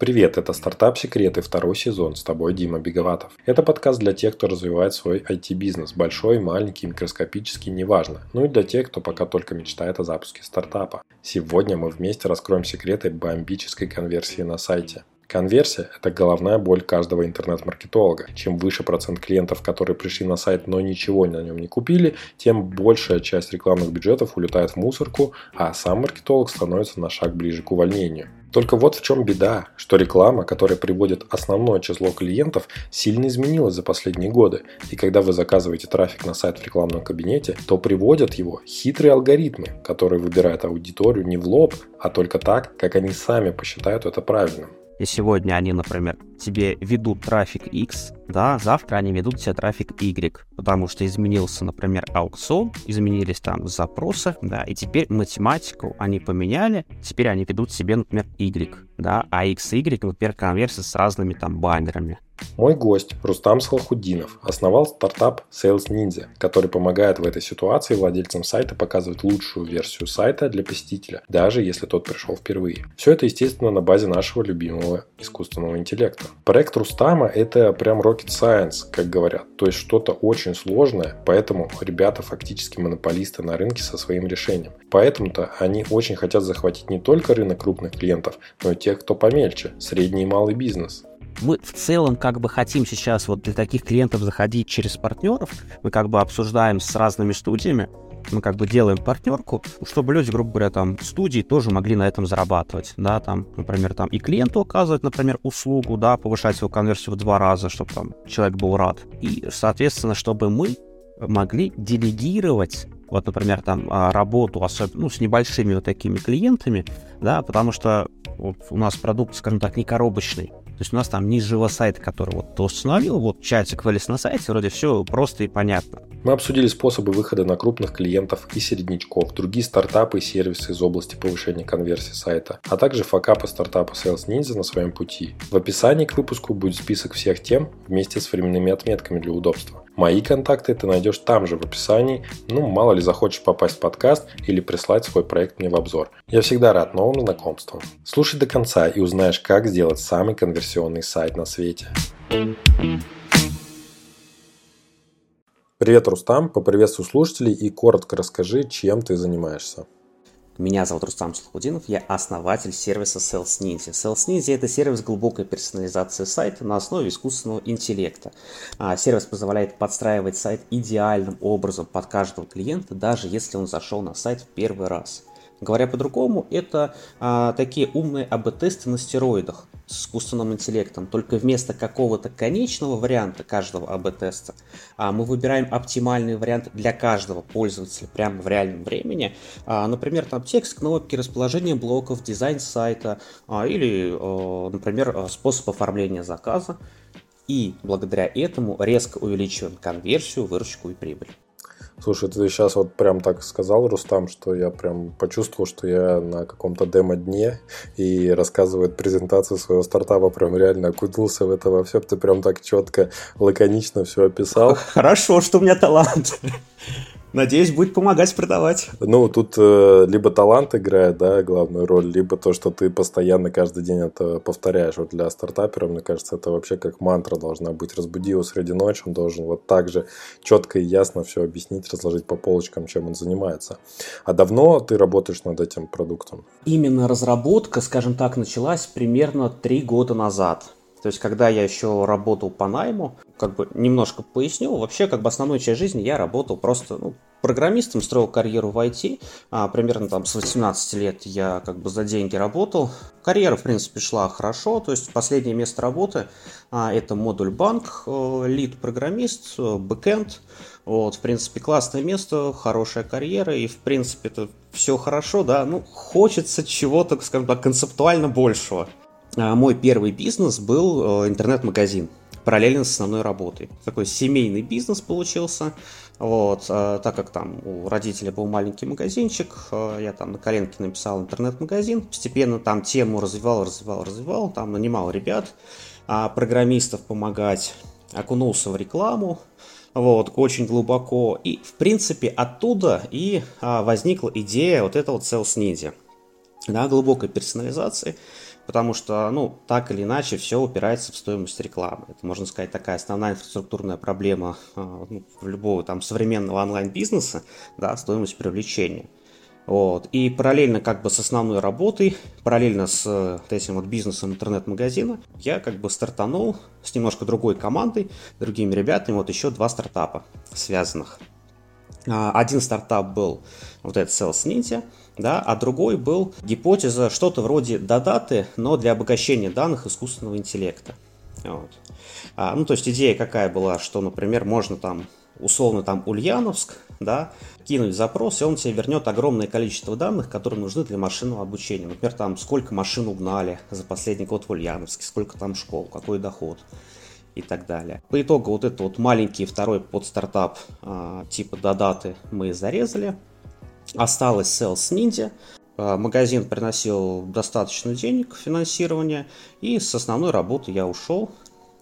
Привет, это «Стартап Секреты», второй сезон, с тобой Дима Беговатов. Это подкаст для тех, кто развивает свой IT-бизнес, большой, маленький, микроскопический, неважно. Ну и для тех, кто пока только мечтает о запуске стартапа. Сегодня мы вместе раскроем секреты бомбической конверсии на сайте. Конверсия – это головная боль каждого интернет-маркетолога. Чем выше процент клиентов, которые пришли на сайт, но ничего на нем не купили, тем большая часть рекламных бюджетов улетает в мусорку, а сам маркетолог становится на шаг ближе к увольнению. Только вот в чем беда, что реклама, которая приводит основное число клиентов, сильно изменилась за последние годы. И когда вы заказываете трафик на сайт в рекламном кабинете, то приводят его хитрые алгоритмы, которые выбирают аудиторию не в лоб, а только так, как они сами посчитают это правильным. И сегодня они, например, тебе ведут трафик X, да, завтра они ведут тебе трафик Y, потому что изменился, например, аукцион, изменились там запросы, да, и теперь математику они поменяли, теперь они ведут себе, например, Y, да, а X Y, например, конверсия с разными там баннерами. Мой гость Рустам Салхудинов основал стартап Sales Ninja, который помогает в этой ситуации владельцам сайта показывать лучшую версию сайта для посетителя, даже если тот пришел впервые. Все это, естественно, на базе нашего любимого искусственного интеллекта. Проект Рустама – это прям rocket science, как говорят, то есть что-то очень сложное, поэтому ребята фактически монополисты на рынке со своим решением. Поэтому-то они очень хотят захватить не только рынок крупных клиентов, но и тех, кто помельче, средний и малый бизнес мы в целом как бы хотим сейчас вот для таких клиентов заходить через партнеров. Мы как бы обсуждаем с разными студиями, мы как бы делаем партнерку, чтобы люди, грубо говоря, там, студии тоже могли на этом зарабатывать, да, там, например, там и клиенту оказывать, например, услугу, да, повышать его конверсию в два раза, чтобы там человек был рад. И, соответственно, чтобы мы могли делегировать вот, например, там а, работу, особенно, ну, с небольшими вот такими клиентами, да, потому что вот у нас продукт, скажем так, не коробочный, то есть у нас там не живо сайт, который вот ты установил, вот чатик вылез на сайте, вроде все просто и понятно. Мы обсудили способы выхода на крупных клиентов и середнячков, другие стартапы и сервисы из области повышения конверсии сайта, а также факапы стартапа Sales Ninja на своем пути. В описании к выпуску будет список всех тем вместе с временными отметками для удобства. Мои контакты ты найдешь там же в описании, ну мало ли захочешь попасть в подкаст или прислать свой проект мне в обзор. Я всегда рад новым знакомствам. Слушай до конца и узнаешь, как сделать самый конверсионный сайт на свете. Привет, Рустам, поприветствую слушателей и коротко расскажи, чем ты занимаешься. Меня зовут Рустам Слухудинов, я основатель сервиса Sales Ninja. Sales Ninja – это сервис глубокой персонализации сайта на основе искусственного интеллекта. А, сервис позволяет подстраивать сайт идеальным образом под каждого клиента, даже если он зашел на сайт в первый раз. Говоря по-другому, это а, такие умные АБ-тесты на стероидах с искусственным интеллектом. Только вместо какого-то конечного варианта каждого АБ-теста а, мы выбираем оптимальный вариант для каждого пользователя прямо в реальном времени. А, например, там текст, кнопки, расположение блоков, дизайн сайта а, или, а, например, способ оформления заказа. И благодаря этому резко увеличиваем конверсию, выручку и прибыль. Слушай, ты сейчас вот прям так сказал, Рустам, что я прям почувствовал, что я на каком-то демо-дне и рассказывает презентацию своего стартапа, прям реально окунулся в это во все. Ты прям так четко, лаконично все описал. Хорошо, что у меня талант. Надеюсь, будет помогать продавать. Ну, тут э, либо талант играет, да, главную роль, либо то, что ты постоянно каждый день это повторяешь. Вот для стартапера, мне кажется, это вообще как мантра должна быть. Разбуди его среди ночи, он должен вот так же четко и ясно все объяснить, разложить по полочкам, чем он занимается. А давно ты работаешь над этим продуктом? Именно разработка, скажем так, началась примерно три года назад. То есть, когда я еще работал по найму, как бы немножко поясню, вообще, как бы основную часть жизни я работал просто ну, программистом, строил карьеру в IT. А, примерно там с 18 лет я как бы за деньги работал. Карьера, в принципе, шла хорошо. То есть, последнее место работы а, это модуль банк, э, лид-программист, э, бэкэнд. Вот, в принципе, классное место, хорошая карьера, и, в принципе, это все хорошо, да, ну, хочется чего-то, скажем так, концептуально большего. А, мой первый бизнес был э, интернет-магазин параллельно с основной работой. Такой семейный бизнес получился. Вот, а, так как там у родителей был маленький магазинчик, а, я там на коленке написал интернет-магазин, постепенно там тему развивал, развивал, развивал, там нанимал ребят, программистов помогать, окунулся в рекламу, вот, очень глубоко. И, в принципе, оттуда и возникла идея вот этого Sales Ninja, да, глубокой персонализации, потому что, ну, так или иначе, все упирается в стоимость рекламы. Это, можно сказать, такая основная инфраструктурная проблема а, ну, любого там современного онлайн-бизнеса, да, стоимость привлечения. Вот. И параллельно как бы с основной работой, параллельно с вот этим вот бизнесом интернет-магазина, я как бы стартанул с немножко другой командой, другими ребятами, вот еще два стартапа связанных. А, один стартап был вот этот Sales Ninja, да, а другой был гипотеза что-то вроде додаты, но для обогащения данных искусственного интеллекта. Вот. А, ну, то есть идея какая была, что, например, можно там условно там Ульяновск, да, кинуть запрос, и он тебе вернет огромное количество данных, которые нужны для машинного обучения. Например, там сколько машин угнали за последний год в Ульяновске, сколько там школ, какой доход и так далее. По итогу вот этот вот маленький второй подстартап а, типа Додаты мы зарезали. Осталось Sales Ninja. А, магазин приносил достаточно денег финансирования, и с основной работы я ушел.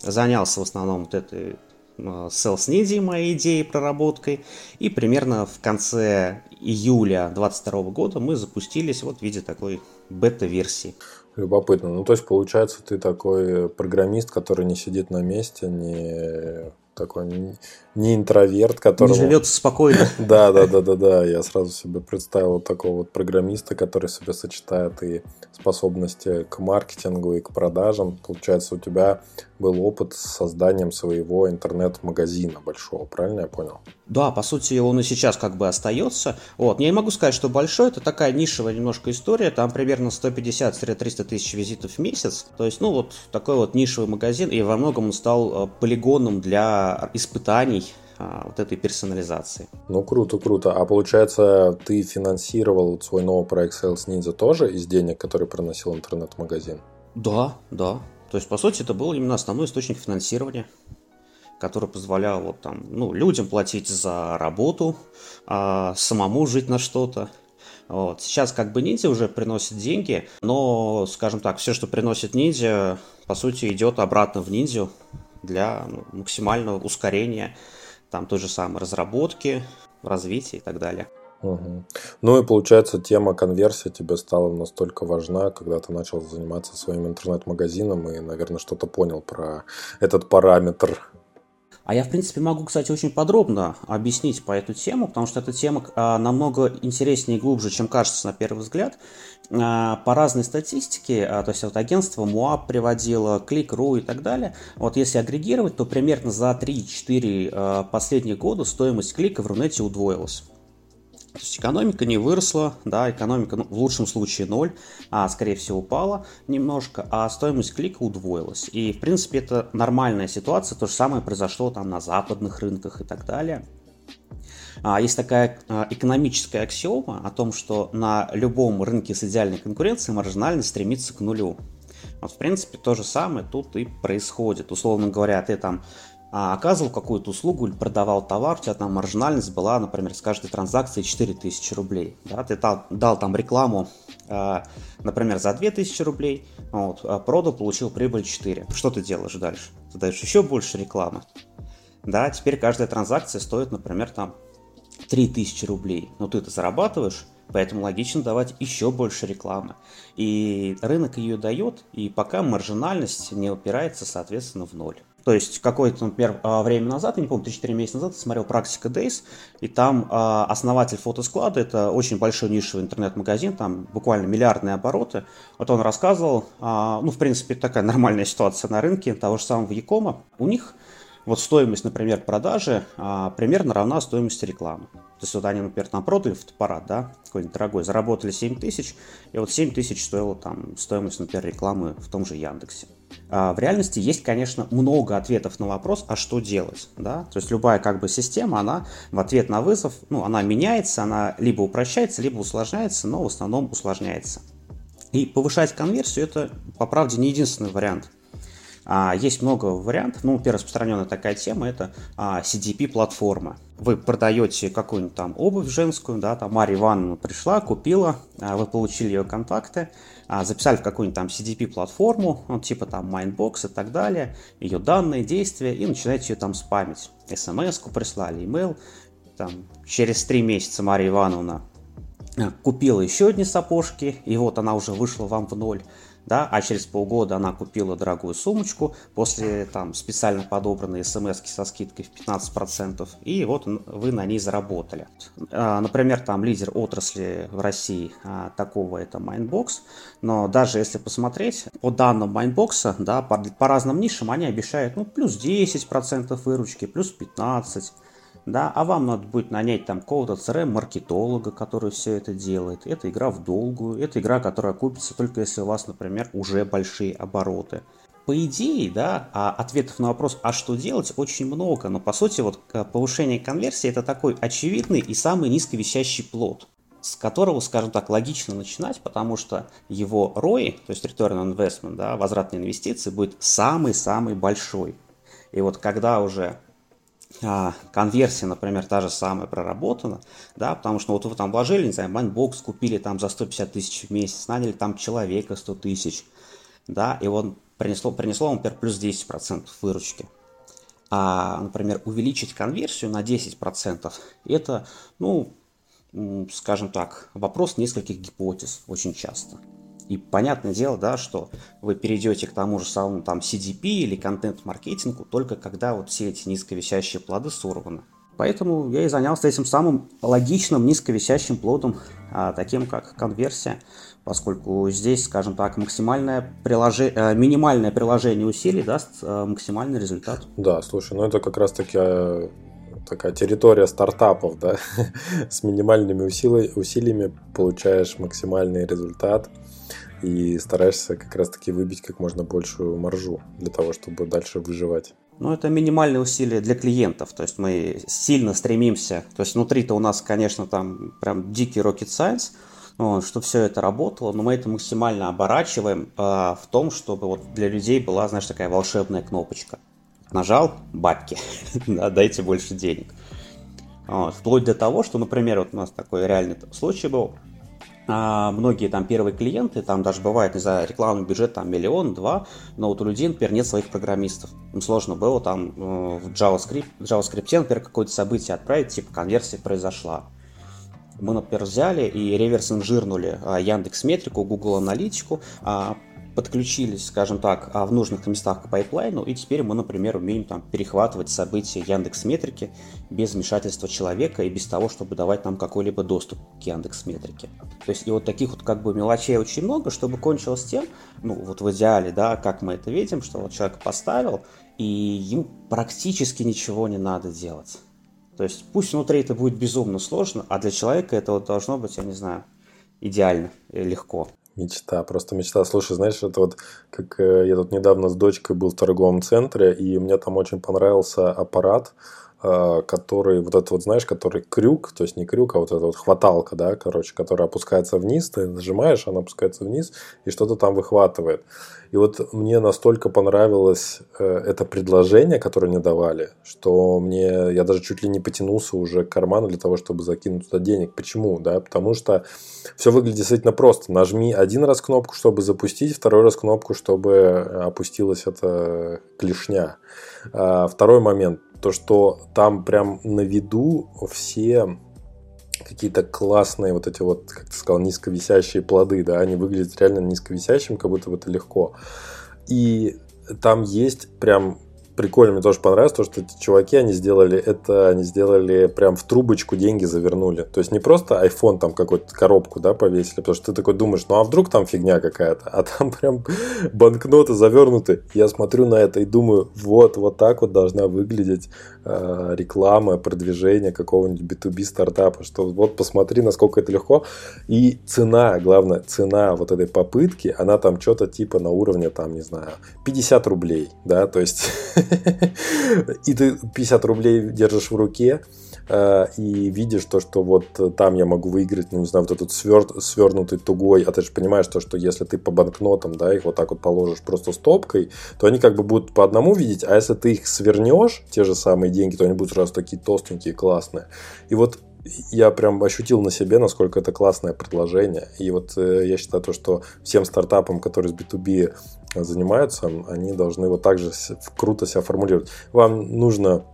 Занялся в основном вот этой Sales Ninja, моей идеей проработкой. И примерно в конце июля 2022 года мы запустились вот в виде такой бета-версии. Любопытно. Ну, то есть, получается, ты такой программист, который не сидит на месте, не такой не интроверт, который... Не живет спокойно. Да, да, да, да, да. Я сразу себе представил такого вот программиста, который себе сочетает и способности к маркетингу, и к продажам. Получается, у тебя был опыт с созданием своего интернет-магазина большого, правильно я понял? Да, по сути, он и сейчас как бы остается. Вот. Я не могу сказать, что большой, это такая нишевая немножко история, там примерно 150-300 тысяч визитов в месяц. То есть, ну вот такой вот нишевый магазин, и во многом он стал э, полигоном для испытаний а, вот этой персонализации. Ну, круто, круто. А получается, ты финансировал свой новый проект Sales Ninja тоже из денег, который приносил интернет-магазин? Да, да. То есть, по сути, это был именно основной источник финансирования, который позволял вот там, ну, людям платить за работу, а самому жить на что-то. Вот. Сейчас как бы ниндзя уже приносит деньги, но, скажем так, все, что приносит ниндзя, по сути, идет обратно в ниндзю для ну, максимального ускорения там той же самой разработки, развития и так далее. Угу. Ну и получается, тема конверсии тебе стала настолько важна, когда ты начал заниматься своим интернет-магазином и, наверное, что-то понял про этот параметр а я, в принципе, могу, кстати, очень подробно объяснить по эту тему, потому что эта тема а, намного интереснее и глубже, чем кажется на первый взгляд. А, по разной статистике, а, то есть вот агентство МУАП приводило, Клик.ру и так далее, вот если агрегировать, то примерно за 3-4 а, последних года стоимость клика в Рунете удвоилась. То есть экономика не выросла, да, экономика ну, в лучшем случае ноль, а скорее всего упала немножко, а стоимость клика удвоилась. И в принципе это нормальная ситуация, то же самое произошло там на западных рынках и так далее. А, есть такая а, экономическая аксиома о том, что на любом рынке с идеальной конкуренцией маржинальность стремится к нулю. Вот, в принципе, то же самое тут и происходит. Условно говоря, ты там а, оказывал какую-то услугу или продавал товар, у тебя там маржинальность была, например, с каждой транзакции 4000 рублей. Да? Ты дал, дал там рекламу, э, например, за 2000 рублей, вот, а продал, получил прибыль 4. Что ты делаешь дальше? Ты даешь еще больше рекламы. Да, теперь каждая транзакция стоит, например, там 3000 рублей. Но ты это зарабатываешь, поэтому логично давать еще больше рекламы. И рынок ее дает, и пока маржинальность не упирается, соответственно, в ноль. То есть какое-то, например, а, время назад, я не помню, 3-4 месяца назад я смотрел «Практика Days», и там э, основатель фотосклада, это очень большой нишевый интернет-магазин, там буквально миллиардные обороты. Вот он рассказывал, э, ну, в принципе, такая нормальная ситуация на рынке того же самого Якома. У них вот стоимость, например, продажи а, примерно равна стоимости рекламы. То есть вот они, например, там продали фотоаппарат, да, какой-нибудь дорогой, заработали 7 тысяч, и вот 7 тысяч стоила там стоимость, например, рекламы в том же Яндексе. А в реальности есть, конечно, много ответов на вопрос, а что делать, да, то есть любая как бы система, она в ответ на вызов, ну, она меняется, она либо упрощается, либо усложняется, но в основном усложняется. И повышать конверсию это, по правде, не единственный вариант. А, есть много вариантов. Ну, первая распространенная такая тема – это а, CDP-платформа. Вы продаете какую-нибудь там обувь женскую, да, там Марья Ивановна пришла, купила, а, вы получили ее контакты, записали в какую-нибудь там CDP-платформу, ну, типа там Mindbox и так далее, ее данные, действия, и начинаете ее там спамить. СМС-ку прислали, email, там, через три месяца Марья Ивановна купила еще одни сапожки, и вот она уже вышла вам в ноль да, а через полгода она купила дорогую сумочку после там специально подобранной смс со скидкой в 15%, и вот вы на ней заработали. А, например, там лидер отрасли в России а, такого это Mindbox, но даже если посмотреть, по данным Mindbox, да, по, по разным нишам они обещают ну, плюс 10% выручки, плюс 15%, да, а вам надо будет нанять там какого-то CRM-маркетолога, который все это делает. Это игра в долгую, это игра, которая купится только если у вас, например, уже большие обороты. По идее, да, а ответов на вопрос, а что делать, очень много, но по сути вот повышение конверсии это такой очевидный и самый низковещащий плод с которого, скажем так, логично начинать, потому что его ROI, то есть Return on Investment, да, возвратные инвестиции, будет самый-самый большой. И вот когда уже конверсия, например, та же самая проработана, да, потому что вот вы там вложили, не знаю, Mindbox купили там за 150 тысяч в месяц, наняли там человека 100 тысяч, да, и он принесло, принесло например, плюс 10% выручки. А, например, увеличить конверсию на 10%, это, ну, скажем так, вопрос нескольких гипотез очень часто. И понятное дело, да, что вы перейдете к тому же самому там CDP или контент-маркетингу только когда вот все эти низковисящие плоды сорваны. Поэтому я и занялся этим самым логичным низковисящим плодом, а, таким как конверсия, поскольку здесь, скажем так, максимальное приложение, э, минимальное приложение усилий даст э, максимальный результат. Да, слушай, ну это как раз таки э, такая территория стартапов, да, с минимальными усилиями получаешь максимальный результат и стараешься как раз-таки выбить как можно большую маржу для того, чтобы дальше выживать. Ну, это минимальные усилия для клиентов, то есть мы сильно стремимся, то есть внутри-то у нас, конечно, там прям дикий rocket science, вот, что все это работало, но мы это максимально оборачиваем э, в том, чтобы вот для людей была, знаешь, такая волшебная кнопочка. Нажал – бабки, да, дайте больше денег. Вплоть до того, что, например, вот у нас такой реальный случай был – а многие там первые клиенты, там даже бывает, не знаю, рекламный бюджет там миллион-два, но вот у людей, например, нет своих программистов. Им сложно было там э, в JavaScript, в JavaScript, например, какое-то событие отправить, типа конверсия произошла. Мы, например, взяли и реверс-инжирнули а, Яндекс Метрику, Google Аналитику, а, подключились, скажем так, а, в нужных местах к пайплайну, и теперь мы, например, умеем там перехватывать события Яндекс Метрики без вмешательства человека и без того, чтобы давать нам какой-либо доступ к Яндекс Метрике. То есть и вот таких вот как бы мелочей очень много, чтобы кончилось тем, ну вот в идеале, да, как мы это видим, что вот человек поставил, и ему практически ничего не надо делать. То есть пусть внутри это будет безумно сложно, а для человека это вот должно быть, я не знаю, идеально и легко. Мечта, просто мечта. Слушай, знаешь, это вот как э, я тут недавно с дочкой был в торговом центре, и мне там очень понравился аппарат, который, вот этот вот, знаешь, который крюк, то есть не крюк, а вот эта вот хваталка, да, короче, которая опускается вниз, ты нажимаешь, она опускается вниз, и что-то там выхватывает. И вот мне настолько понравилось э, это предложение, которое мне давали, что мне я даже чуть ли не потянулся уже к карману для того, чтобы закинуть туда денег. Почему? Да, потому что все выглядит действительно просто. Нажми один раз кнопку, чтобы запустить, второй раз кнопку, чтобы опустилась эта клешня. А второй момент, то что там прям на виду все какие-то классные вот эти вот, как ты сказал, низковисящие плоды, да, они выглядят реально низковисящим, как будто бы это легко. И там есть прям прикольно, мне тоже понравилось, то, что эти чуваки, они сделали это, они сделали прям в трубочку деньги завернули. То есть не просто iPhone там какую-то коробку, да, повесили, потому что ты такой думаешь, ну а вдруг там фигня какая-то, а там прям банкноты завернуты. Я смотрю на это и думаю, вот, вот так вот должна выглядеть э, реклама, продвижение какого-нибудь B2B стартапа, что вот посмотри, насколько это легко. И цена, главное, цена вот этой попытки, она там что-то типа на уровне, там, не знаю, 50 рублей, да, то есть и ты 50 рублей держишь в руке, э, и видишь то, что вот там я могу выиграть, ну, не знаю, вот этот свер... свернутый тугой, а ты же понимаешь то, что если ты по банкнотам, да, их вот так вот положишь просто стопкой, то они как бы будут по одному видеть, а если ты их свернешь, те же самые деньги, то они будут сразу такие толстенькие, классные. И вот я прям ощутил на себе, насколько это классное предложение. И вот э, я считаю то, что всем стартапам, которые с B2B занимаются, они должны вот так же круто себя формулировать. Вам нужно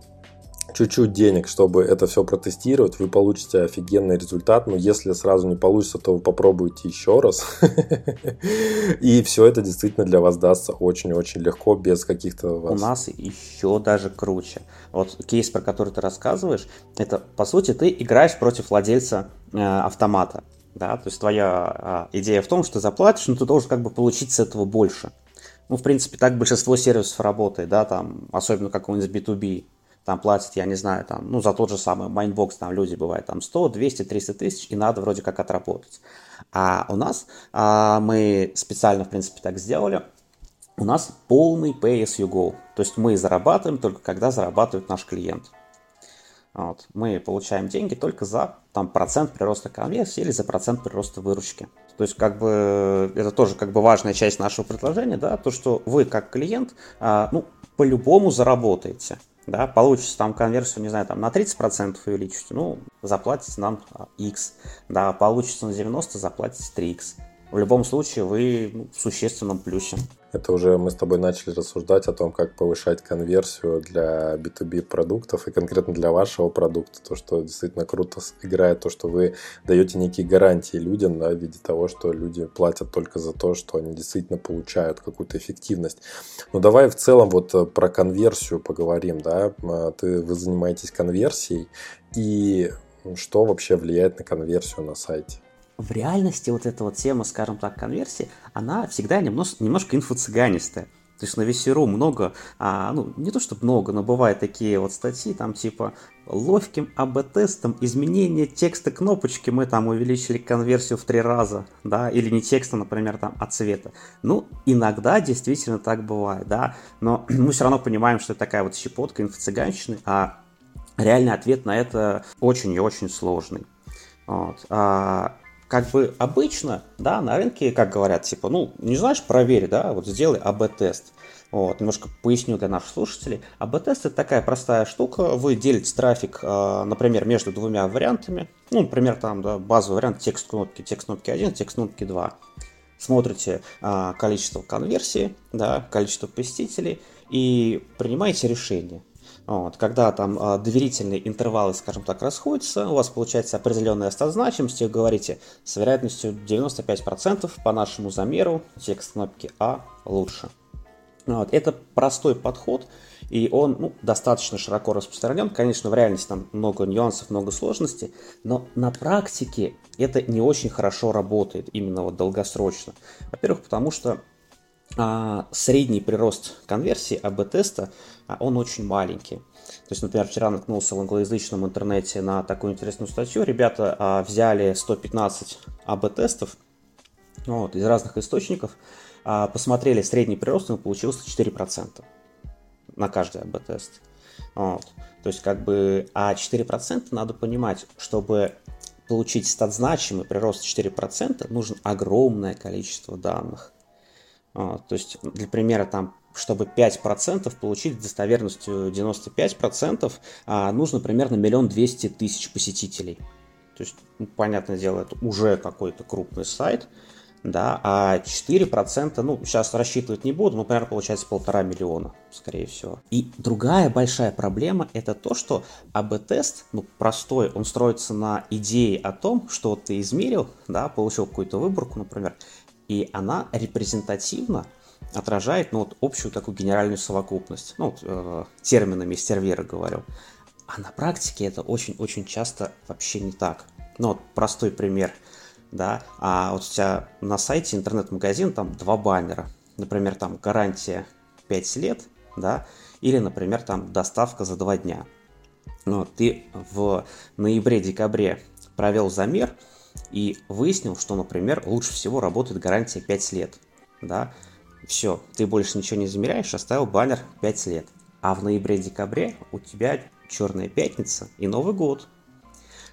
чуть-чуть денег, чтобы это все протестировать, вы получите офигенный результат, но если сразу не получится, то вы попробуйте еще раз, и все это действительно для вас дастся очень-очень легко, без каких-то... У нас еще даже круче. Вот кейс, про который ты рассказываешь, это, по сути, ты играешь против владельца э, автомата, да, то есть твоя э, идея в том, что заплатишь, но ты должен как бы получить с этого больше. Ну, в принципе, так большинство сервисов работает, да, там, особенно какой-нибудь B2B, там платят, я не знаю, там, ну, за тот же самый Mindbox, там люди бывают там 100, 200, 300 тысяч, и надо вроде как отработать. А у нас а, мы специально, в принципе, так сделали, у нас полный pay as you go, то есть мы зарабатываем только когда зарабатывает наш клиент. Вот. Мы получаем деньги только за там, процент прироста конверсии или за процент прироста выручки. То есть, как бы, это тоже как бы важная часть нашего предложения, да, то, что вы как клиент, а, ну, по-любому заработаете. Да, получите там конверсию, не знаю, там на 30% увеличите, ну, заплатите нам X. Да, получится на 90, заплатите 3X. В любом случае вы ну, в существенном плюсе. Это уже мы с тобой начали рассуждать о том, как повышать конверсию для B2B продуктов и конкретно для вашего продукта. То, что действительно круто играет, то, что вы даете некие гарантии людям да, в виде того, что люди платят только за то, что они действительно получают какую-то эффективность. Но давай в целом вот э, про конверсию поговорим. Да? А, ты, вы занимаетесь конверсией и что вообще влияет на конверсию на сайте? В реальности вот эта вот тема, скажем так, конверсии, она всегда немножко, немножко инфо-цыганистая. То есть на VC.ru много, а, ну, не то чтобы много, но бывают такие вот статьи, там типа ловким АБ-тестом изменение текста кнопочки мы там увеличили конверсию в три раза, да, или не текста, например, там, а цвета. Ну, иногда действительно так бывает, да, но мы все равно понимаем, что это такая вот щепотка инфо-цыганщины, а реальный ответ на это очень и очень сложный. Вот. А, как бы обычно, да, на рынке, как говорят, типа, ну, не знаешь, проверь, да, вот сделай АБ-тест. Вот, немножко поясню для наших слушателей. АБ-тест это такая простая штука. Вы делите трафик, а, например, между двумя вариантами. Ну, например, там, да, базовый вариант текст кнопки, текст кнопки 1, текст кнопки 2. Смотрите а, количество конверсии, да, количество посетителей и принимаете решение. Вот, когда там э, доверительные интервалы, скажем так, расходятся, у вас получается определенная значимость, и вы говорите с вероятностью 95% по нашему замеру текст кнопки А лучше. Вот, это простой подход, и он ну, достаточно широко распространен. Конечно, в реальности там много нюансов, много сложностей, но на практике это не очень хорошо работает, именно вот долгосрочно. Во-первых, потому что а, средний прирост конверсии АБ-теста, он очень маленький. То есть, например, вчера наткнулся в англоязычном интернете на такую интересную статью. Ребята а, взяли 115 АБ-тестов вот, из разных источников, а, посмотрели средний прирост, и получился 4% на каждый АБ-тест. Вот. То есть, как бы, а 4% надо понимать, чтобы получить стат-значимый прирост 4%, нужно огромное количество данных. А, то есть, для примера, там, чтобы 5% получить достоверностью 95%, а, нужно примерно миллион двести тысяч посетителей. То есть, ну, понятное дело, это уже какой-то крупный сайт, да, а 4%, ну, сейчас рассчитывать не буду, но, например, получается полтора миллиона, скорее всего. И другая большая проблема – это то, что АБ-тест, ну, простой, он строится на идее о том, что ты измерил, да, получил какую-то выборку, например, и она репрезентативно отражает ну, вот, общую такую генеральную совокупность. Ну, вот, э, терминами сервера говорю. А на практике это очень-очень часто вообще не так. Ну, вот простой пример. Да, а вот у тебя на сайте интернет-магазин там два баннера. Например, там гарантия 5 лет, да, или, например, там доставка за 2 дня. Но ты в ноябре-декабре провел замер, и выяснил, что, например, лучше всего работает гарантия 5 лет. Да? Все, ты больше ничего не замеряешь, оставил баннер 5 лет. А в ноябре-декабре у тебя Черная пятница и Новый год.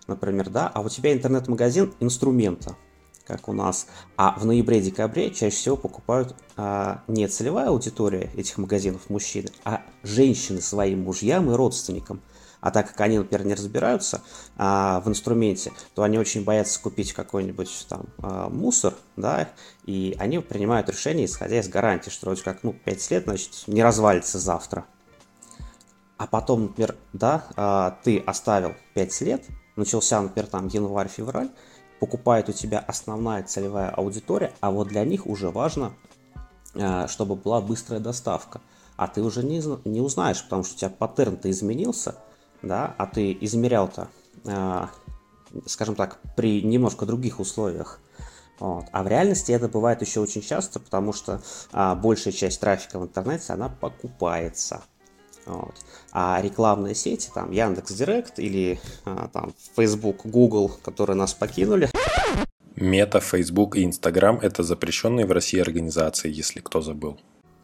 Например, да, а у тебя интернет-магазин инструмента, как у нас. А в ноябре-декабре чаще всего покупают а, не целевая аудитория этих магазинов мужчины, а женщины своим мужьям и родственникам. А так как они, например, не разбираются а, в инструменте, то они очень боятся купить какой-нибудь там а, мусор, да, и они принимают решение, исходя из гарантии, что вроде как, ну, 5 лет, значит, не развалится завтра. А потом, например, да, а, ты оставил 5 лет, начался, например, там январь-февраль, покупает у тебя основная целевая аудитория, а вот для них уже важно, а, чтобы была быстрая доставка. А ты уже не, не узнаешь, потому что у тебя паттерн-то изменился, да, а ты измерял-то, а, скажем так, при немножко других условиях. Вот. А в реальности это бывает еще очень часто, потому что а, большая часть трафика в интернете, она покупается. Вот. А рекламные сети, там Яндекс Директ или а, там Facebook, Google, которые нас покинули. Мета, Facebook и Instagram – это запрещенные в России организации, если кто забыл.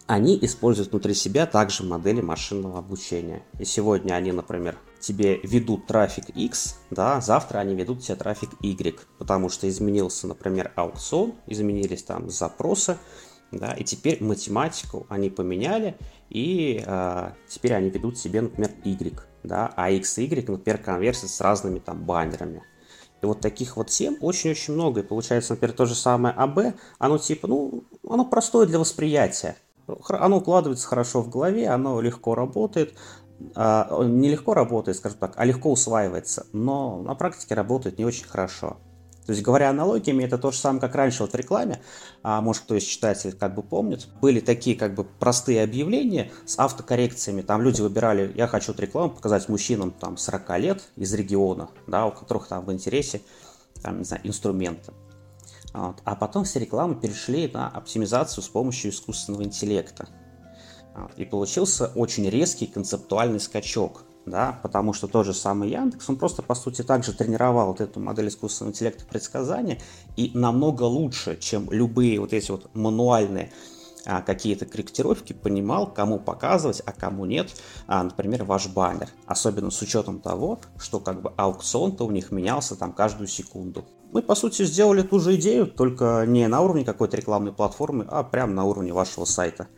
Они используют внутри себя также модели машинного обучения. И сегодня они, например, тебе ведут трафик X, да, завтра они ведут тебе трафик Y, потому что изменился, например, аукцион, изменились там запросы, да, и теперь математику они поменяли, и э, теперь они ведут себе, например, Y, да, а X и Y, например, конверсия с разными там баннерами. И вот таких вот тем очень-очень много. И получается, например, то же самое АБ, оно типа, ну, оно простое для восприятия. Оно укладывается хорошо в голове, оно легко работает. А, не легко работает, скажем так, а легко усваивается. Но на практике работает не очень хорошо. То есть, говоря аналогиями, это то же самое, как раньше вот в рекламе, а, может, кто из читателей как бы помнит, были такие как бы простые объявления с автокоррекциями. Там люди выбирали, я хочу эту рекламу показать мужчинам там 40 лет из региона, да, у которых там в интересе, там, не знаю, инструменты. Вот. А потом все рекламы перешли на оптимизацию с помощью искусственного интеллекта. И получился очень резкий концептуальный скачок да, потому что тот же самый Яндекс, он просто, по сути, также тренировал вот эту модель искусственного интеллекта предсказания и намного лучше, чем любые вот эти вот мануальные а, какие-то корректировки, понимал, кому показывать, а кому нет, а, например, ваш баннер. Особенно с учетом того, что как бы аукцион-то у них менялся там каждую секунду. Мы, по сути, сделали ту же идею, только не на уровне какой-то рекламной платформы, а прямо на уровне вашего сайта.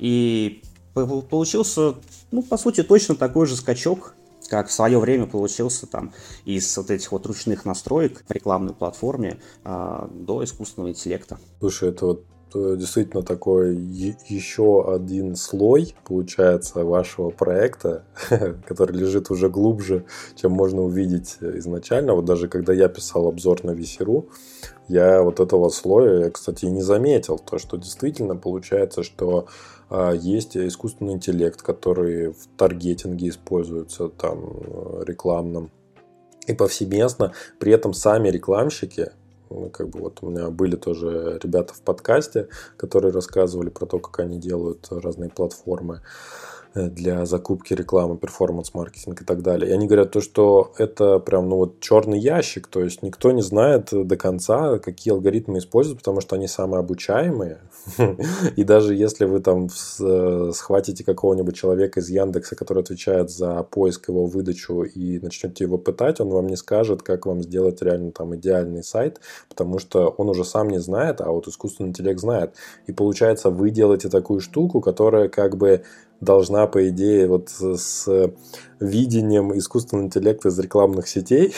И получился, ну, по сути, точно такой же скачок, как в свое время получился там из вот этих вот ручных настроек в рекламной платформе э, до искусственного интеллекта. Слушай, это вот действительно такой еще один слой, получается, вашего проекта, который лежит уже глубже, чем можно увидеть изначально. Вот даже когда я писал обзор на Весеру, я вот этого слоя, кстати, и не заметил. То, что действительно получается, что а, есть искусственный интеллект, который в таргетинге используется там э, рекламном и повсеместно. При этом сами рекламщики, ну, как бы вот у меня были тоже ребята в подкасте, которые рассказывали про то, как они делают разные платформы. Э, для закупки рекламы, перформанс-маркетинг и так далее. И они говорят то, что это прям ну вот черный ящик, то есть никто не знает до конца, какие алгоритмы используют, потому что они самые обучаемые. И даже если вы там э, схватите какого-нибудь человека из Яндекса, который отвечает за поиск его выдачу и начнете его пытать, он вам не скажет, как вам сделать реально там идеальный сайт, потому что он уже сам не знает, а вот искусственный интеллект знает. И получается, вы делаете такую штуку, которая как бы должна, по идее, вот с видением искусственного интеллекта из рекламных сетей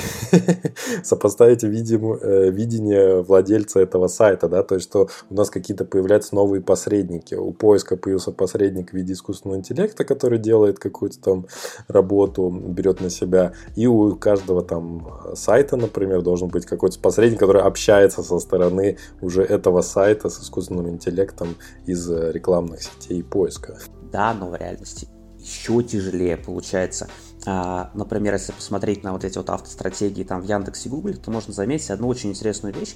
сопоставить видим, э, видение владельца этого сайта, да, то есть что у нас какие-то появляются новые посредники. У поиска появился посредник в виде искусственного интеллекта, который делает какую-то там работу, берет на себя, и у каждого там сайта, например, должен быть какой-то посредник, который общается со стороны уже этого сайта с искусственным интеллектом из рекламных сетей поиска. Да, но в реальности еще тяжелее получается. А, например, если посмотреть на вот эти вот автостратегии там в Яндексе и Гугле, то можно заметить одну очень интересную вещь.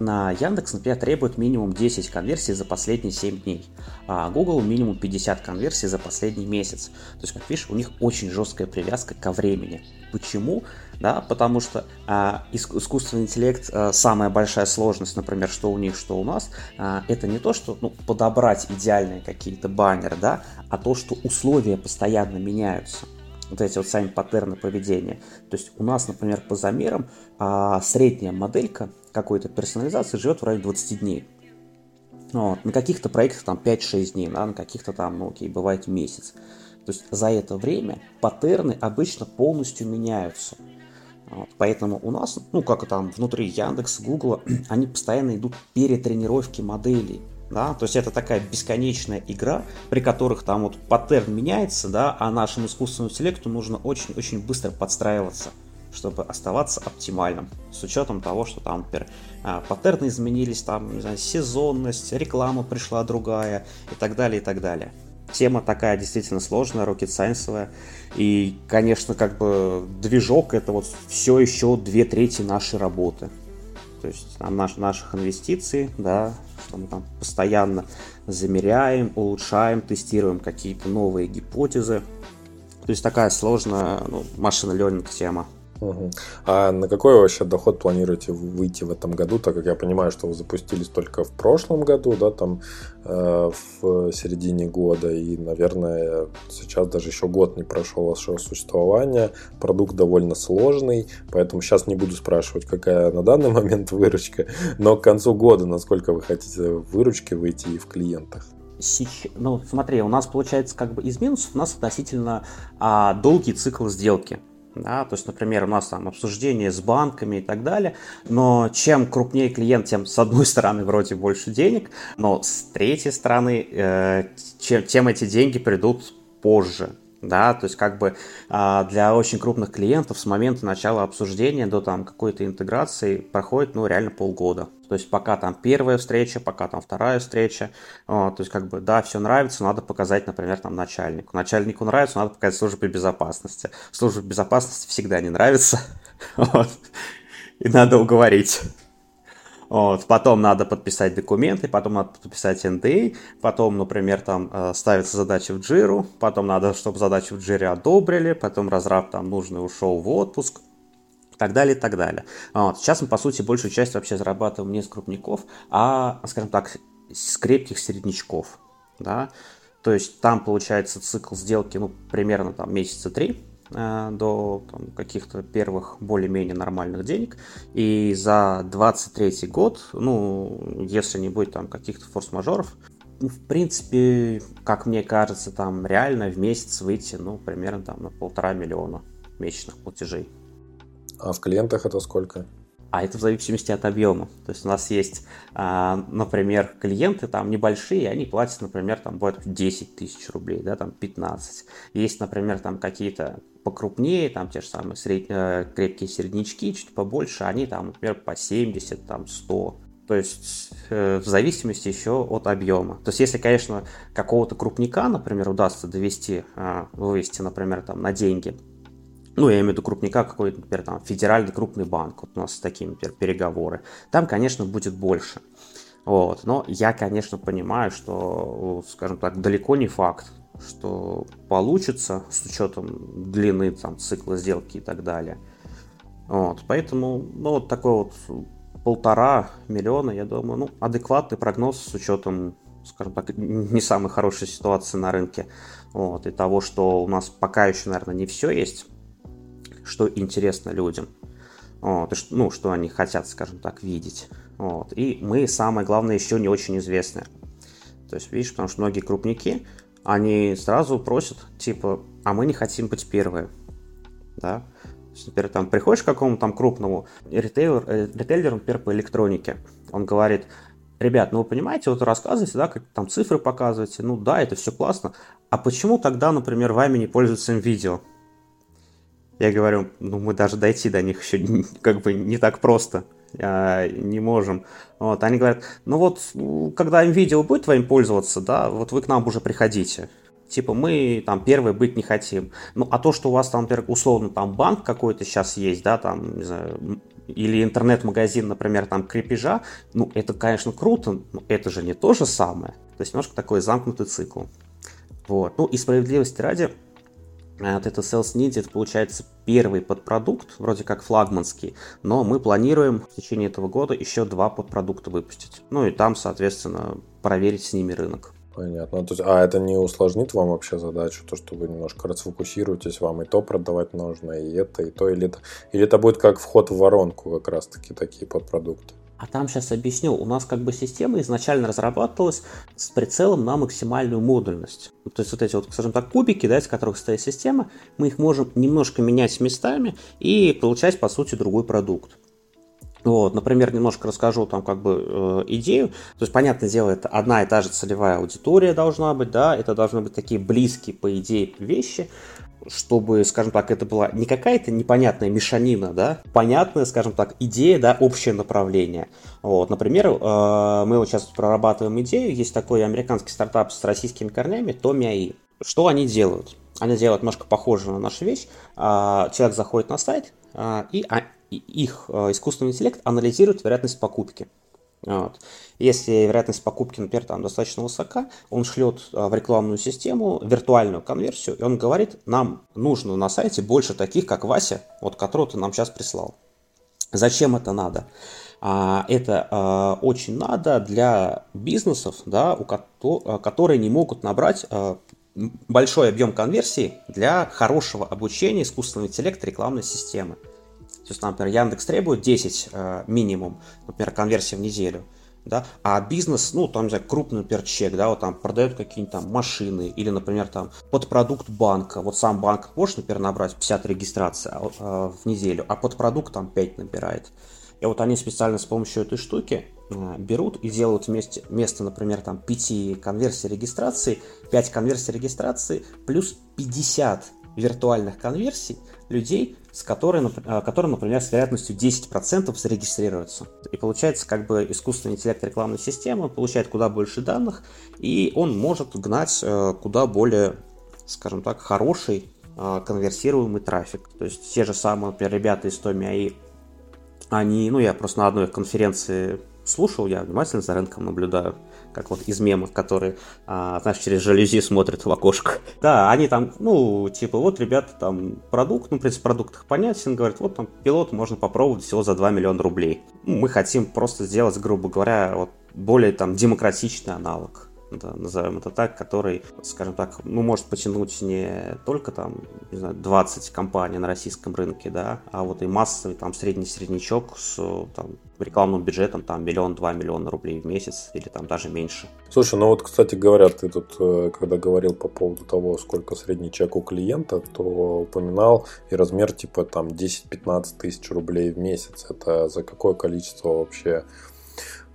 На Яндекс, например, требует минимум 10 конверсий за последние 7 дней, а Google минимум 50 конверсий за последний месяц. То есть, как видишь, у них очень жесткая привязка ко времени. Почему? Да, потому что а, искусственный интеллект, а, самая большая сложность, например, что у них, что у нас, а, это не то, что ну, подобрать идеальные какие-то баннеры, да, а то, что условия постоянно меняются вот эти вот сами паттерны поведения. То есть у нас, например, по замерам а, средняя моделька какой-то персонализации живет в районе 20 дней. Вот. На каких-то проектах там 5-6 дней, да, на каких-то там, ну окей, бывает месяц. То есть за это время паттерны обычно полностью меняются. Вот. Поэтому у нас, ну как там внутри Яндекс, Гугла, они постоянно идут перетренировки моделей. да, то есть это такая бесконечная игра, при которых там вот паттерн меняется, да, а нашему искусственному интеллекту нужно очень-очень быстро подстраиваться, чтобы оставаться оптимальным, с учетом того, что там, например, а, паттерны изменились, там, не знаю, сезонность, реклама пришла другая и так далее, и так далее. Тема такая действительно сложная, rocket science, и, конечно, как бы движок это вот все еще две трети нашей работы. То есть наш, наших инвестиций, да, что мы там постоянно замеряем, улучшаем, тестируем какие-то новые гипотезы. То есть такая сложная ну, машина learning тема. Угу. А на какой вообще доход планируете выйти в этом году, так как я понимаю, что вы запустились только в прошлом году, да, там э, в середине года, и, наверное, сейчас даже еще год не прошел вашего существования, продукт довольно сложный, поэтому сейчас не буду спрашивать, какая на данный момент выручка, но к концу года, насколько вы хотите выручки выйти и в клиентах? Ну, смотри, у нас получается как бы из минусов у нас относительно а, долгий цикл сделки. Да, то есть, например, у нас там обсуждение с банками и так далее, но чем крупнее клиент, тем с одной стороны вроде больше денег, но с третьей стороны, э, чем, тем эти деньги придут позже да, то есть как бы а, для очень крупных клиентов с момента начала обсуждения до там какой-то интеграции проходит, ну, реально полгода. То есть пока там первая встреча, пока там вторая встреча, а, то есть как бы, да, все нравится, надо показать, например, там начальнику. Начальнику нравится, надо показать службе безопасности. Службе безопасности всегда не нравится, вот, и надо уговорить. Вот. Потом надо подписать документы, потом надо подписать NDA, потом, например, там э, ставится задача в джиру, потом надо, чтобы задачу в джире одобрили, потом разраб там нужный ушел в отпуск, и так далее, и так далее. Вот. Сейчас мы, по сути, большую часть вообще зарабатываем не с крупников, а, скажем так, с крепких середнячков, да, то есть там получается цикл сделки, ну, примерно там месяца три, до там, каких-то первых более-менее нормальных денег. И за 23 год, ну, если не будет там каких-то форс-мажоров, ну, в принципе, как мне кажется, там реально в месяц выйти, ну, примерно там на полтора миллиона месячных платежей. А в клиентах это сколько? а это в зависимости от объема. То есть у нас есть, а, например, клиенты там небольшие, они платят, например, там будет 10 тысяч рублей, да, там 15. Есть, например, там какие-то покрупнее, там те же самые сред... Э, крепкие середнячки, чуть побольше, они там, например, по 70, там 100. То есть э, в зависимости еще от объема. То есть если, конечно, какого-то крупника, например, удастся довести, э, вывести, например, там на деньги, ну, я имею в виду крупника, какой-то, например, там, федеральный крупный банк, вот у нас такие, например, переговоры, там, конечно, будет больше. Вот. Но я, конечно, понимаю, что, скажем так, далеко не факт, что получится с учетом длины там, цикла сделки и так далее. Вот. Поэтому, ну, вот такой вот полтора миллиона, я думаю, ну, адекватный прогноз с учетом, скажем так, не самой хорошей ситуации на рынке. Вот, и того, что у нас пока еще, наверное, не все есть что интересно людям, вот, и, ну, что они хотят, скажем так, видеть. Вот. И мы, самое главное, еще не очень известны. То есть, видишь, потому что многие крупники, они сразу просят, типа, а мы не хотим быть первые. Да? Есть, например, там приходишь к какому-то там крупному ритейлер, э, ритейлеру, например, по электронике, он говорит, ребят, ну вы понимаете, вот рассказываете, да, как там цифры показываете, ну да, это все классно, а почему тогда, например, вами не пользуются видео? Я говорю, ну мы даже дойти до них еще как бы не так просто а, не можем. Вот, они говорят, ну вот, когда видео будет твоим пользоваться, да, вот вы к нам уже приходите. Типа мы там первые быть не хотим. Ну, а то, что у вас там, например, условно там банк какой-то сейчас есть, да, там, не знаю, или интернет-магазин, например, там крепежа, ну, это, конечно, круто, но это же не то же самое. То есть немножко такой замкнутый цикл. Вот. Ну и справедливости ради, а вот это Sales Needs, это получается первый подпродукт, вроде как флагманский, но мы планируем в течение этого года еще два подпродукта выпустить. Ну и там, соответственно, проверить с ними рынок. Понятно. То есть, а это не усложнит вам вообще задачу, то, что вы немножко расфокусируетесь, вам и то продавать нужно, и это, и то, или это, или это будет как вход в воронку как раз-таки такие подпродукты? А там сейчас объясню, у нас как бы система изначально разрабатывалась с прицелом на максимальную модульность. То есть вот эти вот, скажем так, кубики, да, из которых стоит система, мы их можем немножко менять местами и получать, по сути, другой продукт. Вот, например, немножко расскажу там как бы э, идею. То есть, понятное дело, это одна и та же целевая аудитория должна быть, да, это должны быть такие близкие, по идее, вещи, чтобы, скажем так, это была не какая-то непонятная мешанина, да, понятная, скажем так, идея, да, общее направление. Вот, например, э, мы вот сейчас прорабатываем идею, есть такой американский стартап с российскими корнями, Томи Что они делают? Они делают немножко похоже на нашу вещь. А, человек заходит на сайт, а, и их э, искусственный интеллект анализирует вероятность покупки. Вот. Если вероятность покупки, например, там достаточно высока, он шлет э, в рекламную систему виртуальную конверсию, и он говорит, нам нужно на сайте больше таких, как Вася, вот которого ты нам сейчас прислал. Зачем это надо? А, это а, очень надо для бизнесов, да, у ко- которые не могут набрать а, большой объем конверсии для хорошего обучения искусственного интеллекта рекламной системы. То есть, например, Яндекс требует 10 э, минимум, например, конверсии в неделю, да, а бизнес, ну, там, не знаю, крупный, например, чек, да, вот там продает какие-нибудь там машины или, например, там под продукт банка, вот сам банк может, например, набрать 50 регистраций э, в неделю, а под продукт там 5 набирает. И вот они специально с помощью этой штуки э, берут и делают вместе, вместо, например, там 5 конверсий регистрации, 5 конверсий регистрации плюс 50 виртуальных конверсий людей, с которой, э, которые, например, с вероятностью 10% зарегистрируются. И получается, как бы искусственный интеллект рекламной системы получает куда больше данных, и он может гнать э, куда более, скажем так, хороший э, конверсируемый трафик. То есть те же самые, например, ребята из Томи АИ, они, ну, я просто на одной конференции слушал, я внимательно за рынком наблюдаю, как вот из мемов, которые, а, знаешь, через жалюзи смотрят в окошко. Да, они там, ну, типа, вот, ребята, там, продукт, ну, в принципе, продукт их понятен, говорят, вот там пилот можно попробовать всего за 2 миллиона рублей. Ну, мы хотим просто сделать, грубо говоря, вот более там демократичный аналог да, назовем это так, который, скажем так, ну, может потянуть не только там, не знаю, 20 компаний на российском рынке, да, а вот и массовый там средний среднячок с там, рекламным бюджетом там миллион-два миллиона рублей в месяц или там даже меньше. Слушай, ну вот, кстати говоря, ты тут, э, когда говорил по поводу того, сколько средний чек у клиента, то упоминал и размер типа там 10-15 тысяч рублей в месяц. Это за какое количество вообще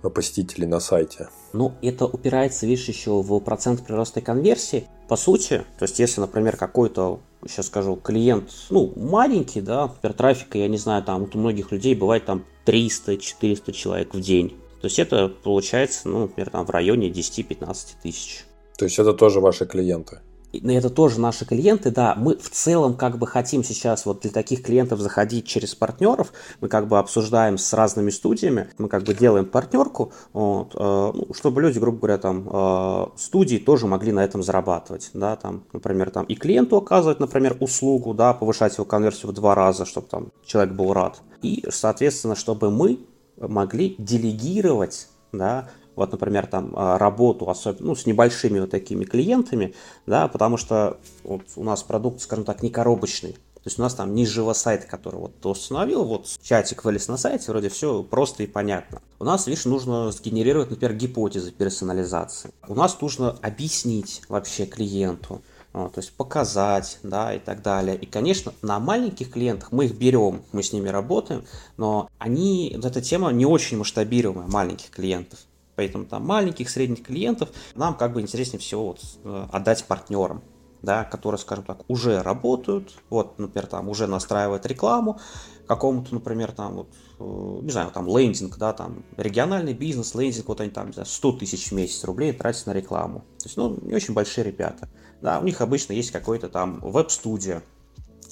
посетителей на сайте? Ну, это упирается, видишь, еще в процент прироста конверсии. По сути, то есть, если, например, какой-то, сейчас скажу, клиент, ну, маленький, да, например, трафика, я не знаю, там, вот у многих людей бывает там 300-400 человек в день. То есть, это получается, ну, например, там в районе 10-15 тысяч. То есть, это тоже ваши клиенты? Это тоже наши клиенты, да, мы в целом как бы хотим сейчас вот для таких клиентов заходить через партнеров, мы как бы обсуждаем с разными студиями, мы как бы делаем партнерку, вот, э, ну, чтобы люди, грубо говоря, там, э, студии тоже могли на этом зарабатывать, да, там, например, там и клиенту оказывать, например, услугу, да, повышать его конверсию в два раза, чтобы там человек был рад, и, соответственно, чтобы мы могли делегировать да, вот, например, там а, работу, особенно ну, с небольшими вот такими клиентами, да, потому что вот у нас продукт, скажем так, не коробочный. То есть у нас там не живо сайт, который вот установил, вот чатик вылез на сайте, вроде все просто и понятно. У нас, видишь, нужно сгенерировать, например, гипотезы персонализации. У нас нужно объяснить вообще клиенту, то есть показать, да, и так далее. И, конечно, на маленьких клиентах мы их берем, мы с ними работаем, но они, эта тема не очень масштабируемая маленьких клиентов. Поэтому там маленьких, средних клиентов нам как бы интереснее всего вот, э, отдать партнерам да, которые, скажем так, уже работают, вот, например, там уже настраивают рекламу какому-то, например, там, вот, э, не знаю, там, лендинг, да, там, региональный бизнес, лендинг, вот они там, не знаю, 100 тысяч в месяц рублей тратят на рекламу. То есть, ну, не очень большие ребята. Да, у них обычно есть какой-то там веб-студия,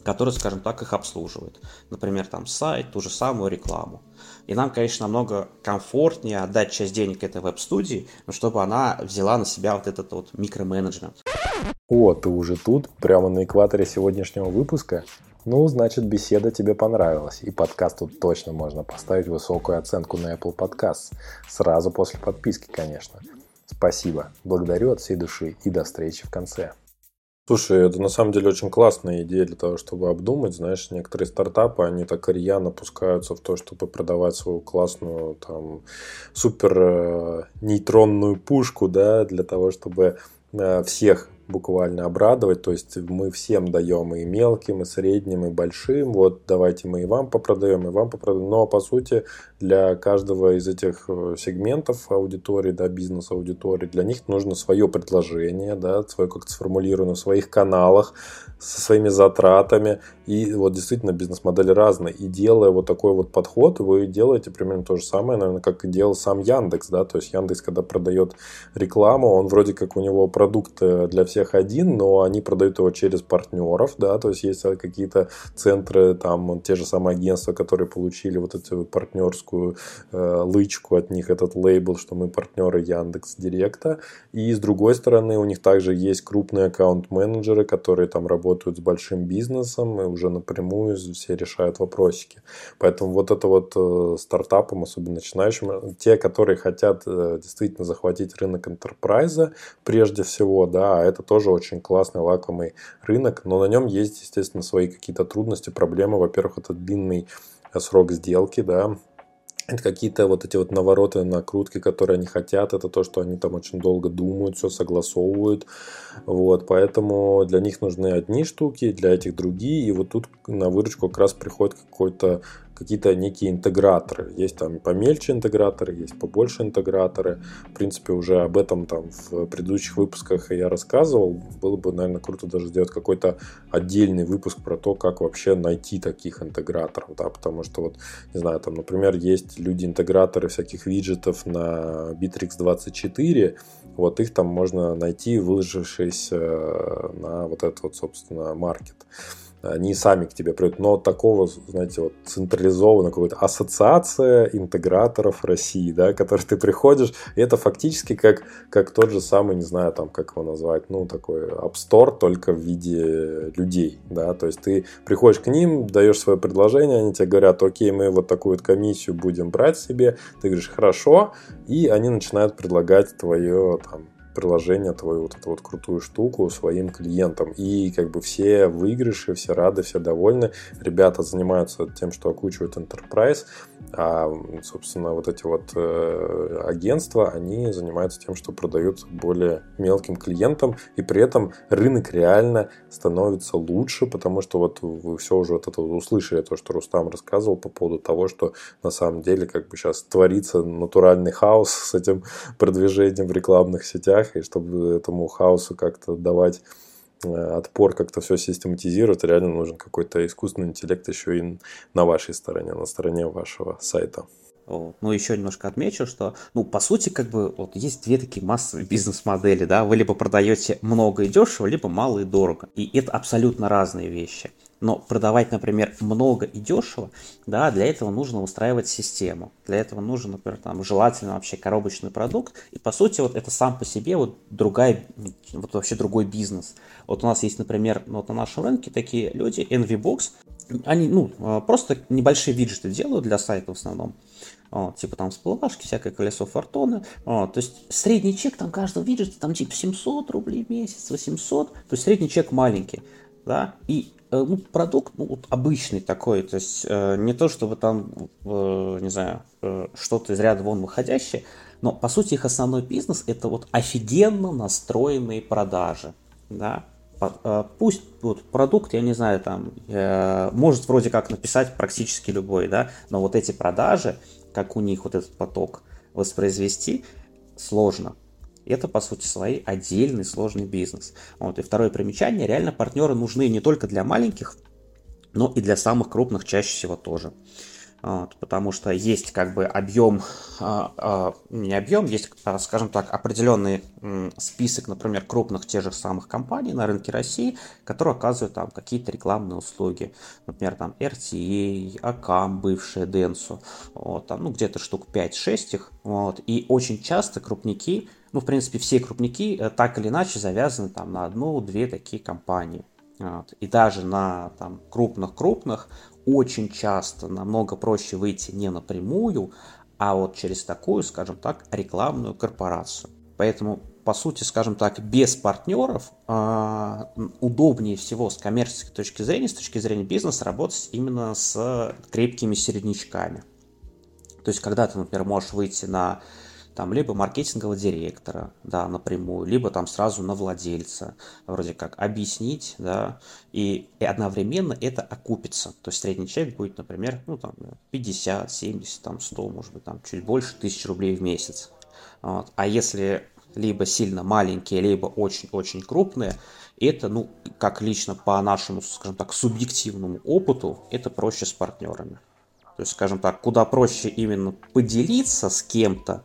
который, скажем так, их обслуживает. Например, там сайт, ту же самую рекламу. И нам, конечно, намного комфортнее отдать часть денег этой веб-студии, но чтобы она взяла на себя вот этот вот микроменеджмент. О, ты уже тут, прямо на экваторе сегодняшнего выпуска? Ну, значит, беседа тебе понравилась, и подкаст тут точно можно поставить высокую оценку на Apple Podcasts. Сразу после подписки, конечно. Спасибо, благодарю от всей души и до встречи в конце. Слушай, это на самом деле очень классная идея для того, чтобы обдумать. Знаешь, некоторые стартапы, они так рьяно пускаются в то, чтобы продавать свою классную, там, супер э, нейтронную пушку, да, для того, чтобы э, всех буквально обрадовать. То есть мы всем даем и мелким, и средним, и большим. Вот давайте мы и вам попродаем, и вам попродаем. Но по сути для каждого из этих э, сегментов аудитории, да, бизнес-аудитории, для них нужно свое предложение, да, свое как-то сформулировано в своих каналах, со своими затратами. И вот действительно бизнес-модели разные. И делая вот такой вот подход, вы делаете примерно то же самое, наверное, как и делал сам Яндекс, да, то есть Яндекс, когда продает рекламу, он вроде как у него продукт э, для всех один, но они продают его через партнеров, да, то есть есть какие-то центры, там те же самые агентства, которые получили вот эту партнерскую э, лычку от них, этот лейбл, что мы партнеры Яндекс Директа. И с другой стороны, у них также есть крупные аккаунт-менеджеры, которые там работают работают с большим бизнесом и уже напрямую все решают вопросики. Поэтому вот это вот э, стартапам, особенно начинающим, те, которые хотят э, действительно захватить рынок enterprise прежде всего, да, это тоже очень классный, лакомый рынок, но на нем есть, естественно, свои какие-то трудности, проблемы. Во-первых, это длинный срок сделки, да, это какие-то вот эти вот навороты, накрутки, которые они хотят, это то, что они там очень долго думают, все согласовывают, вот, поэтому для них нужны одни штуки, для этих другие, и вот тут на выручку как раз приходит какой-то какие-то некие интеграторы. Есть там помельче интеграторы, есть побольше интеграторы. В принципе, уже об этом там в предыдущих выпусках я рассказывал. Было бы, наверное, круто даже сделать какой-то отдельный выпуск про то, как вообще найти таких интеграторов, да, потому что вот, не знаю, там, например, есть люди-интеграторы всяких виджетов на Bittrex24, вот их там можно найти, выложившись э, на вот этот вот, собственно, маркет они сами к тебе придут. Но такого, знаете, вот централизованного какой-то ассоциация интеграторов России, да, который ты приходишь, и это фактически как, как тот же самый, не знаю, там, как его назвать, ну, такой App только в виде людей, да, то есть ты приходишь к ним, даешь свое предложение, они тебе говорят, окей, мы вот такую вот комиссию будем брать себе, ты говоришь, хорошо, и они начинают предлагать твое, там, приложение, твою вот эту вот крутую штуку своим клиентам. И как бы все выигрыши, все рады, все довольны. Ребята занимаются тем, что окучивают enterprise, а, собственно, вот эти вот э, агентства, они занимаются тем, что продают более мелким клиентам, и при этом рынок реально становится лучше, потому что вот вы все уже вот это услышали, то, что Рустам рассказывал по поводу того, что на самом деле как бы сейчас творится натуральный хаос с этим продвижением в рекламных сетях, и чтобы этому хаосу как-то давать э, отпор, как-то все систематизировать, реально нужен какой-то искусственный интеллект еще и на вашей стороне, на стороне вашего сайта. Ну, еще немножко отмечу, что, ну, по сути, как бы, вот есть две такие массовые бизнес-модели, да, вы либо продаете много и дешево, либо мало и дорого. И это абсолютно разные вещи. Но продавать, например, много и дешево, да, для этого нужно устраивать систему. Для этого нужен, например, там, желательно вообще коробочный продукт. И по сути, вот это сам по себе вот другая, вот вообще другой бизнес. Вот у нас есть, например, вот на нашем рынке такие люди, Envybox, они, ну, а, просто небольшие виджеты делают для сайта в основном. Вот, типа там всплывашки, всякое колесо фортуны. Вот, то есть средний чек там каждого виджета там типа 700 рублей в месяц, 800. То есть средний чек маленький. Да? И ну, продукт ну, вот обычный такой, то есть э, не то, чтобы там, э, не знаю, э, что-то из ряда вон выходящее, но по сути их основной бизнес это вот офигенно настроенные продажи, да, э, Пусть вот продукт, я не знаю, там э, может вроде как написать практически любой, да, но вот эти продажи, как у них вот этот поток воспроизвести, сложно это, по сути своей, отдельный сложный бизнес. Вот. И второе примечание, реально партнеры нужны не только для маленьких, но и для самых крупных чаще всего тоже. Вот, потому что есть как бы объем, а, а, не объем, есть, а, скажем так, определенный список, например, крупных тех же самых компаний на рынке России, которые оказывают там какие-то рекламные услуги. Например, там RTA, Акам, бывшая Денсу, вот, там, ну, где-то штук 5-6 их. Вот, и очень часто крупники ну, в принципе, все крупники э, так или иначе завязаны там на одну-две такие компании. Вот. И даже на там крупных-крупных очень часто намного проще выйти не напрямую, а вот через такую, скажем так, рекламную корпорацию. Поэтому, по сути, скажем так, без партнеров э, удобнее всего с коммерческой точки зрения, с точки зрения бизнеса, работать именно с крепкими середнячками. То есть, когда ты, например, можешь выйти на там либо маркетингового директора, да, напрямую, либо там сразу на владельца, вроде как объяснить, да, и, и одновременно это окупится. То есть средний чек будет, например, ну там 50, 70, там 100, может быть, там чуть больше тысяч рублей в месяц. Вот. А если либо сильно маленькие, либо очень-очень крупные, это, ну, как лично по нашему, скажем так, субъективному опыту, это проще с партнерами. То есть, скажем так, куда проще именно поделиться с кем-то,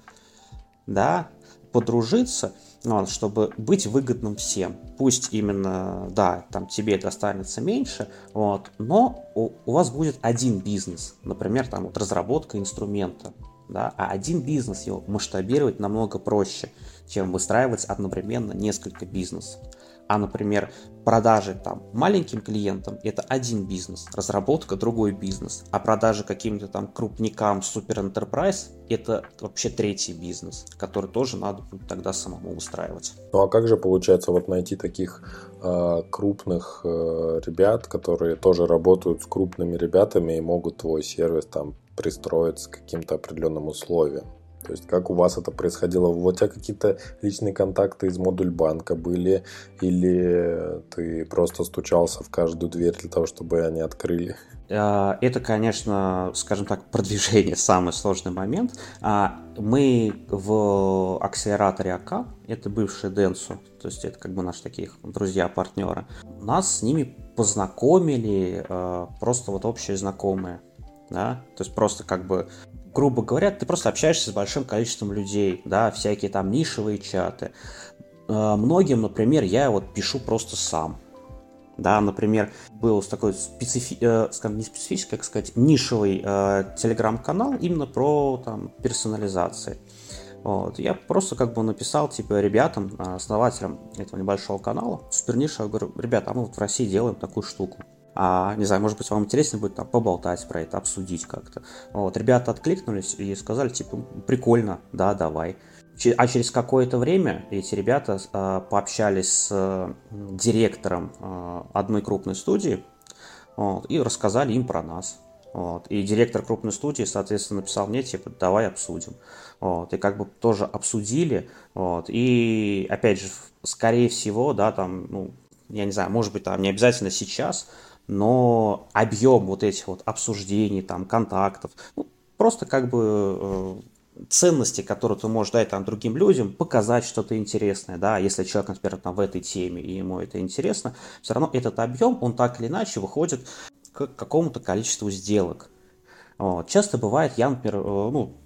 да, подружиться, ну, чтобы быть выгодным всем. Пусть именно, да, там тебе это останется меньше, вот, но у, у вас будет один бизнес, например, там вот разработка инструмента, да, а один бизнес его масштабировать намного проще, чем выстраивать одновременно несколько бизнесов. А, например, продажи там маленьким клиентам это один бизнес, разработка другой бизнес, а продажи каким-то там крупникам супер enterprise это вообще третий бизнес, который тоже надо будет тогда самому устраивать. Ну а как же получается вот найти таких э, крупных э, ребят, которые тоже работают с крупными ребятами и могут твой сервис там пристроить с каким-то определенным условием? То есть как у вас это происходило? У тебя какие-то личные контакты из модуль банка были? Или ты просто стучался в каждую дверь для того, чтобы они открыли? А, это, конечно, скажем так, продвижение самый сложный момент. А, мы в акселераторе АК, это бывший Денсу, то есть это как бы наши такие друзья-партнеры, нас с ними познакомили а, просто вот общие знакомые. Да? То есть просто как бы грубо говоря, ты просто общаешься с большим количеством людей, да, всякие там нишевые чаты. Э, многим, например, я вот пишу просто сам. Да, например, был такой специфи... э, скажем, не специфический, как сказать, нишевый э, телеграм-канал именно про там, персонализации. Вот. Я просто как бы написал, типа, ребятам, э, основателям этого небольшого канала, супер говорю, ребята, а мы вот в России делаем такую штуку. А, не знаю, может быть, вам интересно будет там поболтать про это, обсудить как-то. Вот, ребята откликнулись и сказали, типа, прикольно, да, давай. А через какое-то время эти ребята э, пообщались с э, директором э, одной крупной студии вот, и рассказали им про нас. Вот. И директор крупной студии, соответственно, написал мне, типа, давай обсудим. Вот. И как бы тоже обсудили. Вот. И, опять же, скорее всего, да, там, ну, я не знаю, может быть, там не обязательно сейчас, но объем вот этих вот обсуждений, там, контактов, ну, просто как бы э, ценности, которые ты можешь дать там другим людям, показать что-то интересное, да, если человек, например, там в этой теме и ему это интересно, все равно этот объем, он так или иначе выходит к какому-то количеству сделок. Вот. Часто бывает, я, например, э, ну,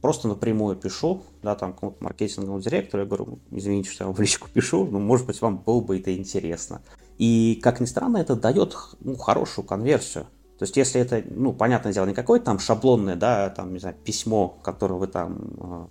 просто напрямую пишу, да, там, какому-то маркетинговому директору, я говорю, извините, что я вам в личку пишу, но, может быть, вам было бы это интересно. И, как ни странно, это дает ну, хорошую конверсию. То есть, если это, ну, понятное дело, не какое-то там шаблонное, да, там, не знаю, письмо, которое вы там э,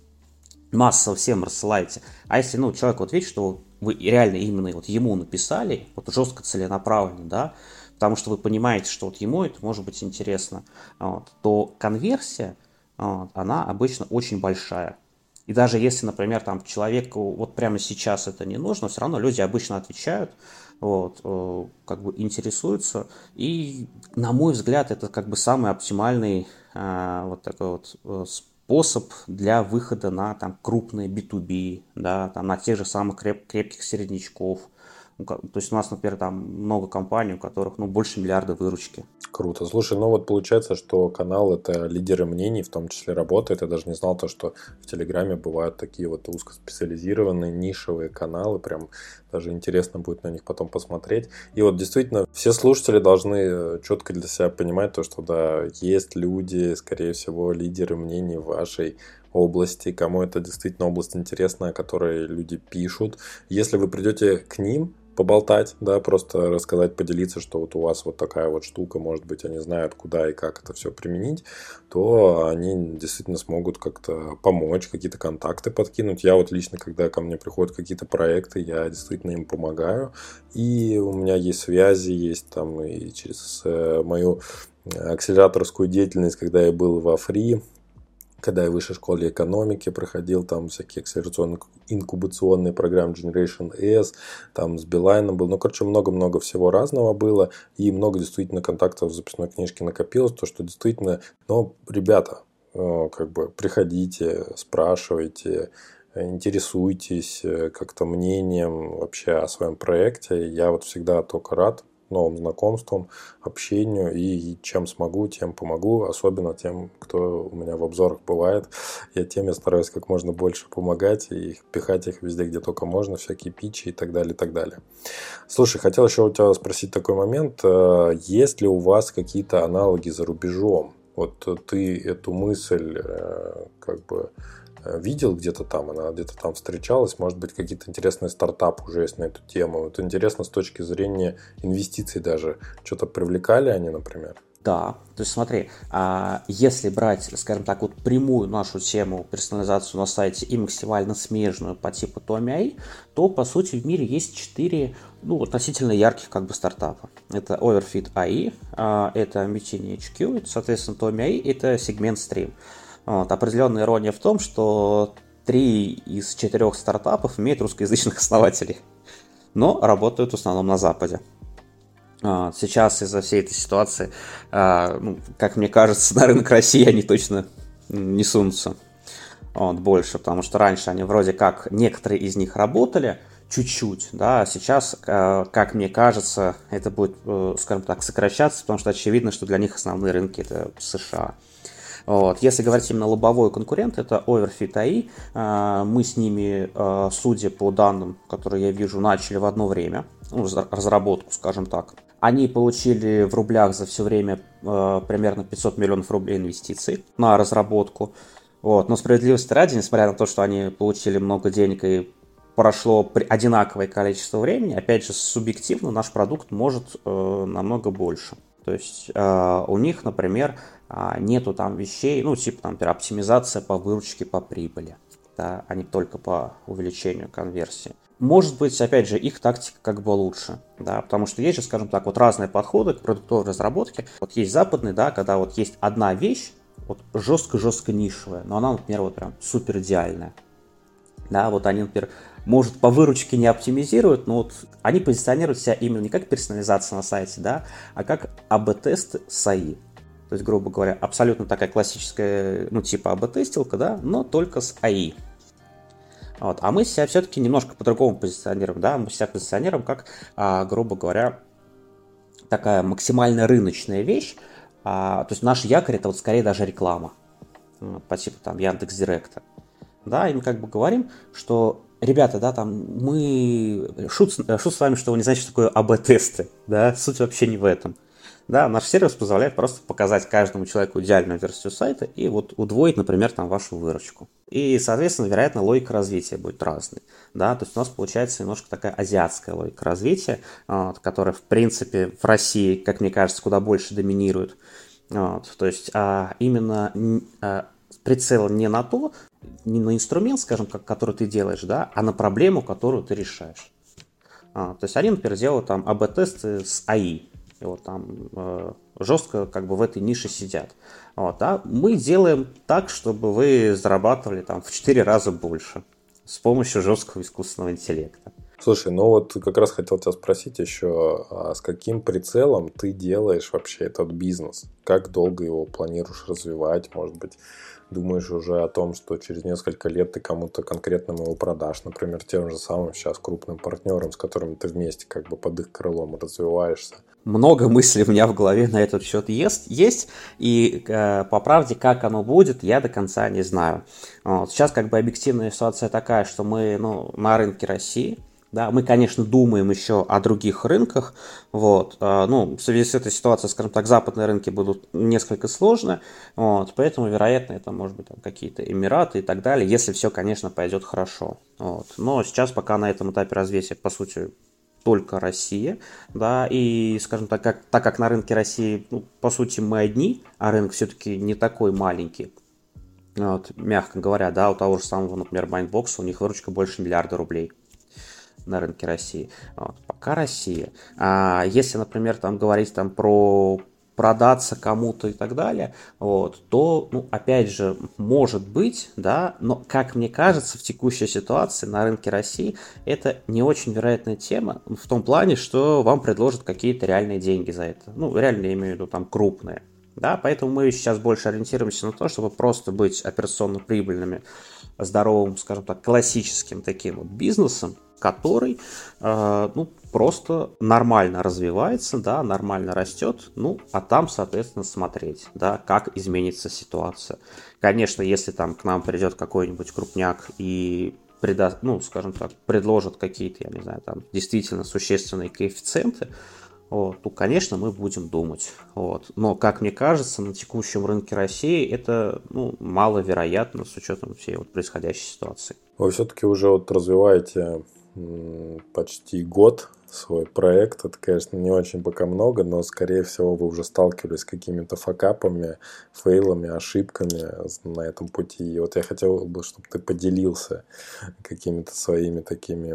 массово всем рассылаете, а если, ну, человек вот видит, что вы реально именно вот ему написали, вот жестко целенаправленно, да, потому что вы понимаете, что вот ему это может быть интересно, вот, то конверсия, вот, она обычно очень большая. И даже если, например, там человеку вот прямо сейчас это не нужно, все равно люди обычно отвечают, вот, э, как бы интересуются. И, на мой взгляд, это как бы самый оптимальный э, вот такой вот э, способ для выхода на там крупные B2B, да, там на тех же самых креп крепких середнячков, ну, то есть у нас, например, там много компаний, у которых ну, больше миллиарда выручки. Круто. Слушай, ну вот получается, что канал это лидеры мнений, в том числе работает. Я даже не знал то, что в Телеграме бывают такие вот узкоспециализированные нишевые каналы. Прям даже интересно будет на них потом посмотреть. И вот действительно все слушатели должны э, четко для себя понимать то, что да, есть люди, скорее всего, лидеры мнений в вашей области, кому это действительно область интересная, о которой люди пишут. Если вы придете к ним, поболтать, да, просто рассказать, поделиться, что вот у вас вот такая вот штука, может быть, они знают, куда и как это все применить, то они действительно смогут как-то помочь, какие-то контакты подкинуть. Я вот лично, когда ко мне приходят какие-то проекты, я действительно им помогаю, и у меня есть связи, есть там и через э, мою акселераторскую деятельность, когда я был во Фри, когда я в высшей школе экономики проходил там всякие акселерационные инкубационные программы Generation S, там с Билайном был, ну, короче, много-много всего разного было, и много действительно контактов в записной книжке накопилось, то, что действительно, но, ребята, э, как бы приходите, спрашивайте, интересуйтесь э, как-то мнением вообще о своем проекте. Я вот всегда только рад новым знакомствам, общению и чем смогу, тем помогу, особенно тем, кто у меня в обзорах бывает. Я тем я стараюсь как можно больше помогать и пихать их везде, где только можно, всякие пичи и так далее, и так далее. Слушай, хотел еще у тебя спросить такой момент. Э, есть ли у вас какие-то аналоги за рубежом? Вот ты эту мысль э, как бы видел где-то там, она где-то там встречалась, может быть, какие-то интересные стартапы уже есть на эту тему. Вот интересно с точки зрения инвестиций даже. Что-то привлекали они, например? Да, то есть смотри, а если брать, скажем так, вот прямую нашу тему персонализацию на сайте и максимально смежную по типу Tomy то по сути в мире есть четыре ну, относительно ярких как бы стартапа. Это Overfit AI, а, это Mutiny HQ, соответственно, Tomy это сегмент Stream. Вот. Определенная ирония в том, что три из четырех стартапов имеют русскоязычных основателей, но работают в основном на Западе. Сейчас из-за всей этой ситуации, а, ну, как мне кажется, на рынок России они точно не сунутся вот, больше, потому что раньше они вроде как, некоторые из них работали чуть-чуть, да, а сейчас, а, как мне кажется, это будет, э, скажем так, сокращаться, потому что очевидно, что для них основные рынки это США. Вот. Если говорить именно лобовой конкурент, это Overfit AI. А, мы с ними, а, судя по данным, которые я вижу, начали в одно время, ну, разработку, скажем так. Они получили в рублях за все время а, примерно 500 миллионов рублей инвестиций на разработку. Вот. Но справедливости ради, несмотря на то, что они получили много денег и прошло одинаковое количество времени, опять же, субъективно наш продукт может э, намного больше. То есть э, у них, например, нету там вещей, ну, типа там, например, оптимизация по выручке, по прибыли, да, а не только по увеличению конверсии. Может быть, опять же, их тактика как бы лучше, да, потому что есть же, скажем так, вот разные подходы к продуктовой разработке. Вот есть западный, да, когда вот есть одна вещь, вот жестко-жестко нишевая, но она, например, вот прям супер идеальная. Да, вот они, например, может, по выручке не оптимизируют, но вот они позиционируют себя именно не как персонализация на сайте, да, а как АБ-тест с АИ. То есть, грубо говоря, абсолютно такая классическая, ну, типа АБ-тестилка, да, но только с АИ. Вот. А мы себя все-таки немножко по-другому позиционируем, да, мы себя позиционируем как, а, грубо говоря, такая максимально рыночная вещь. А, то есть наш якорь это вот скорее даже реклама по типу там Яндекс Директа. Да, и мы как бы говорим, что ребята, да, там, мы... Шут, шут с вами, что вы не знаете, что такое АБ-тесты, да, суть вообще не в этом. Да, наш сервис позволяет просто показать каждому человеку идеальную версию сайта и вот удвоить, например, там вашу выручку. И, соответственно, вероятно, логика развития будет разной. Да, то есть у нас получается немножко такая азиатская логика развития, вот, которая, в принципе, в России, как мне кажется, куда больше доминирует. Вот, то есть а, именно а, прицел не на то, не на инструмент, скажем, как, который ты делаешь, да, а на проблему, которую ты решаешь. А, то есть они, например, делают там АБ-тесты с АИ. И вот там э, жестко как бы в этой нише сидят. Вот, а мы делаем так, чтобы вы зарабатывали там в 4 раза больше с помощью жесткого искусственного интеллекта. Слушай, ну вот как раз хотел тебя спросить еще, а с каким прицелом ты делаешь вообще этот бизнес? Как долго его планируешь развивать? Может быть, думаешь уже о том, что через несколько лет ты кому-то конкретному его продашь, например, тем же самым сейчас крупным партнерам, с которыми ты вместе как бы под их крылом развиваешься. Много мыслей у меня в голове на этот счет есть, есть и э, по правде, как оно будет, я до конца не знаю. Вот. Сейчас как бы объективная ситуация такая, что мы ну, на рынке России, да, мы, конечно, думаем еще о других рынках. Вот. А, ну, в связи с этой ситуацией, скажем так, западные рынки будут несколько сложны. Вот. Поэтому, вероятно, это может быть там, какие-то Эмираты и так далее, если все, конечно, пойдет хорошо. Вот. Но сейчас пока на этом этапе развития, по сути, только Россия, да, и, скажем так, как, так как на рынке России, ну, по сути, мы одни, а рынок все-таки не такой маленький, вот, мягко говоря, да, у того же самого, например, Mindbox а, у них выручка больше миллиарда рублей на рынке России. Вот, пока Россия. А если, например, там говорить там про продаться кому-то и так далее, вот, то, ну, опять же, может быть, да, но, как мне кажется, в текущей ситуации на рынке России это не очень вероятная тема в том плане, что вам предложат какие-то реальные деньги за это. Ну, реально я имею в виду там крупные. Да, поэтому мы сейчас больше ориентируемся на то, чтобы просто быть операционно прибыльными, здоровым, скажем так, классическим таким вот бизнесом, который э, ну, просто нормально развивается, да, нормально растет, ну, а там, соответственно, смотреть, да, как изменится ситуация. Конечно, если там к нам придет какой-нибудь крупняк и преда, ну, скажем так, предложат какие-то, я не знаю, там, действительно существенные коэффициенты, вот, то, конечно, мы будем думать. Вот. Но, как мне кажется, на текущем рынке России это ну, маловероятно с учетом всей вот происходящей ситуации. Вы все-таки уже вот развиваете почти год свой проект. Это, конечно, не очень пока много, но, скорее всего, вы уже сталкивались с какими-то факапами, фейлами, ошибками на этом пути. И вот я хотел бы, чтобы ты поделился какими-то своими такими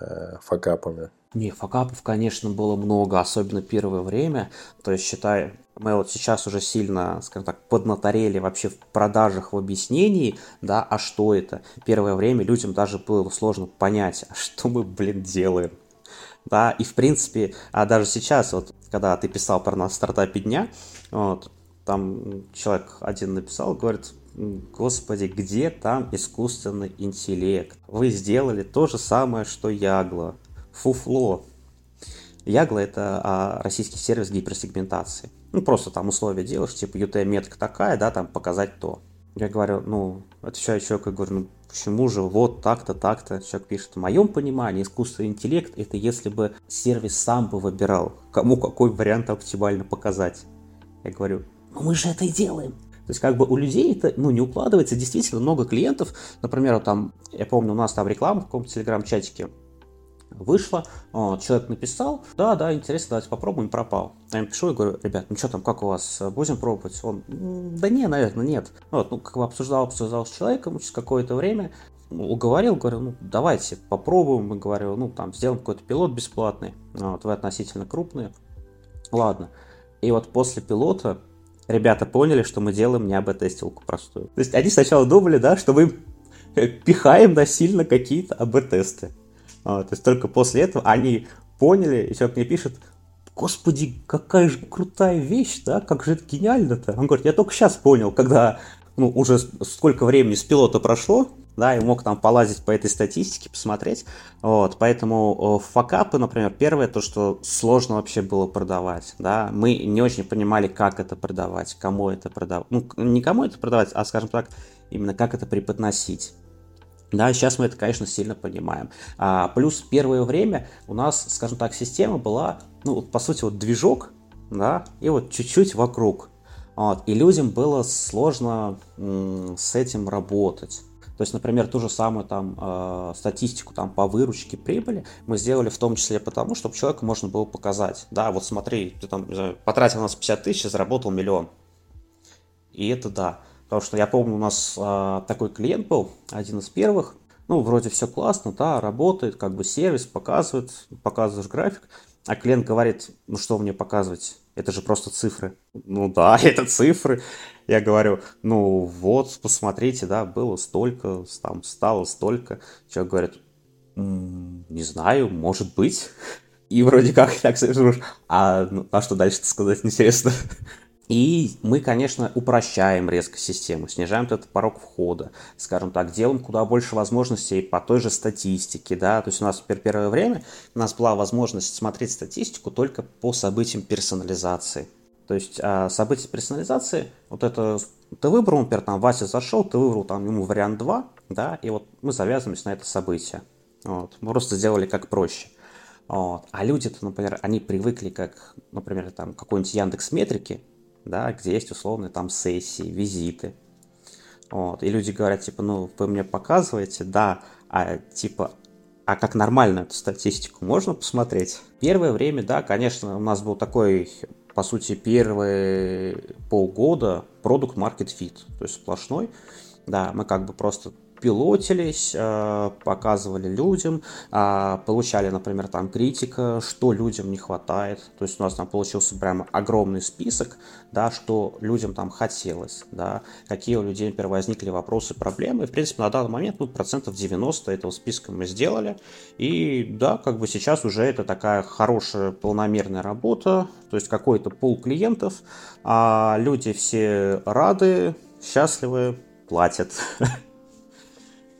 э, факапами. Не, факапов, конечно, было много, особенно первое время. То есть, считай, мы вот сейчас уже сильно, скажем так, поднаторели вообще в продажах, в объяснении, да, а что это? Первое время людям даже было сложно понять, а что мы, блин, делаем. Да, и в принципе, а даже сейчас, вот, когда ты писал про нас в стартапе дня, вот, там человек один написал, говорит, господи, где там искусственный интеллект? Вы сделали то же самое, что Ягла фуфло. Ягла – это а, российский сервис гиперсегментации. Ну, просто там условия делаешь, типа UTM-метка такая, да, там показать то. Я говорю, ну, отвечаю человеку, я говорю, ну, почему же вот так-то, так-то? Человек пишет, в моем понимании искусственный интеллект – это если бы сервис сам бы выбирал, кому какой вариант оптимально показать. Я говорю, ну мы же это и делаем. То есть как бы у людей это ну, не укладывается. Действительно много клиентов, например, вот там, я помню, у нас там реклама в каком-то телеграм-чатике, Вышло, человек написал, да, да, интересно, давайте попробуем, пропал. Я ему пишу и говорю, ребят, ну что там, как у вас, будем пробовать? Он, да не, наверное, нет. Вот, ну, как бы обсуждал, обсуждал с человеком через какое-то время, уговорил, говорю, ну, давайте попробуем, мы говорю, ну, там, сделаем какой-то пилот бесплатный, вот, вы относительно крупные. Ладно. И вот после пилота ребята поняли, что мы делаем не АБ-тестилку простую. То есть они сначала думали, да, что мы пихаем насильно какие-то АБ-тесты. А, то есть только после этого они поняли, и человек мне пишет, господи, какая же крутая вещь, да, как же это гениально-то. Он говорит, я только сейчас понял, когда ну, уже сколько времени с пилота прошло, да, и мог там полазить по этой статистике, посмотреть. Вот, поэтому факапы, например, первое, то, что сложно вообще было продавать, да, мы не очень понимали, как это продавать, кому это продавать, ну, не кому это продавать, а, скажем так, именно как это преподносить. Да, сейчас мы это, конечно, сильно понимаем. А, плюс первое время у нас, скажем так, система была, ну, по сути, вот движок, да, и вот чуть-чуть вокруг. Вот, и людям было сложно м- с этим работать. То есть, например, ту же самую там э, статистику там по выручке прибыли мы сделали в том числе потому, чтобы человеку можно было показать. Да, вот смотри, ты там знаю, потратил у нас 50 тысяч, заработал миллион. И это да. Потому что я помню, у нас а, такой клиент был, один из первых. Ну, вроде все классно, да, работает, как бы сервис показывает, показываешь график. А клиент говорит, ну что мне показывать? Это же просто цифры. Ну да, это цифры. Я говорю, ну вот, посмотрите, да, было столько, там стало столько. Человек говорит, не знаю, может быть. И вроде как так слышишь, а, ну, а что дальше сказать, интересно. И мы, конечно, упрощаем резко систему, снижаем этот порог входа, скажем так, делаем куда больше возможностей по той же статистике, да, то есть у нас в первое время у нас была возможность смотреть статистику только по событиям персонализации. То есть а, события персонализации, вот это ты выбрал, например, там Вася зашел, ты выбрал там ему вариант 2, да, и вот мы завязываемся на это событие. Вот. Мы просто сделали как проще. Вот. А люди-то, например, они привыкли как, например, там какой-нибудь Яндекс Метрики, да, где есть условные там сессии, визиты. Вот. И люди говорят, типа, ну, вы мне показываете, да, а типа, а как нормально эту статистику можно посмотреть? Первое время, да, конечно, у нас был такой, по сути, первые полгода продукт market fit, то есть сплошной. Да, мы как бы просто пилотились, э, показывали людям, э, получали, например, там критика, что людям не хватает. То есть у нас там получился прямо огромный список, да, что людям там хотелось, да, какие у людей, например, возникли вопросы, проблемы. И, в принципе, на данный момент, ну, процентов 90 этого списка мы сделали. И, да, как бы сейчас уже это такая хорошая полномерная работа, то есть какой-то пол клиентов, а люди все рады, счастливы, платят.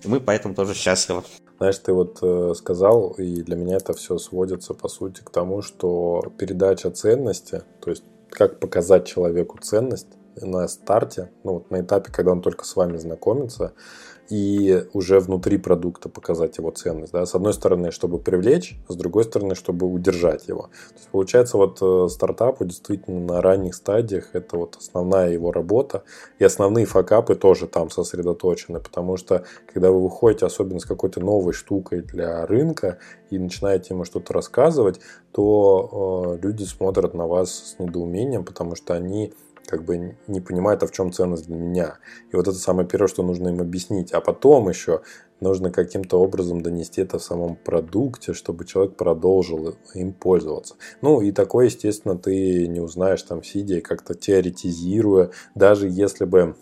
мы поэтому тоже счастливы. Знаешь, ты вот э, сказал, и для меня это все сводится, по сути, к тому, что передача ценности, то есть как показать человеку ценность на старте, ну вот на этапе, когда он только с вами знакомится, и уже внутри продукта показать его ценность. Да? С одной стороны, чтобы привлечь, с другой стороны, чтобы удержать его. То есть, получается, вот э, стартапу действительно на ранних стадиях это вот основная его работа, и основные факапы тоже там сосредоточены, потому что когда вы выходите, особенно с какой-то новой штукой для рынка, и начинаете ему что-то рассказывать, то э, люди смотрят на вас с недоумением, потому что они как бы не понимают, а в чем ценность для меня. И вот это самое первое, что нужно им объяснить. А потом еще нужно каким-то образом донести это в самом продукте, чтобы человек продолжил им пользоваться. Ну и такое, естественно, ты не узнаешь там сидя и как-то теоретизируя, даже если бы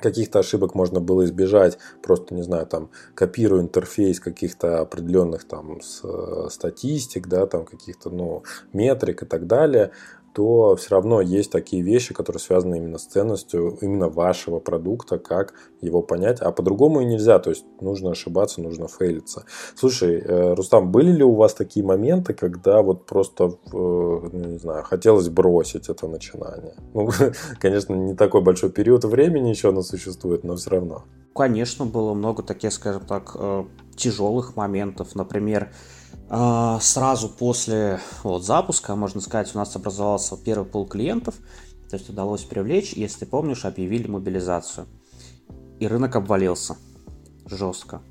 каких-то ошибок можно было избежать, просто, не знаю, там, копируя интерфейс каких-то определенных там э, статистик, да, там, каких-то, ну, метрик и так далее, то все равно есть такие вещи, которые связаны именно с ценностью именно вашего продукта, как его понять, а по-другому и нельзя, то есть нужно ошибаться, нужно фейлиться. Слушай, э, Рустам, были ли у вас такие моменты, когда вот просто, э, ну, не знаю, хотелось бросить это начинание? Ну, конечно, не такой большой период времени еще оно существует, но все равно. Конечно, было много таких, скажем так, э, тяжелых моментов. Например, сразу после вот, запуска, можно сказать, у нас образовался первый пул клиентов, то есть удалось привлечь, если помнишь, объявили мобилизацию. И рынок обвалился жестко.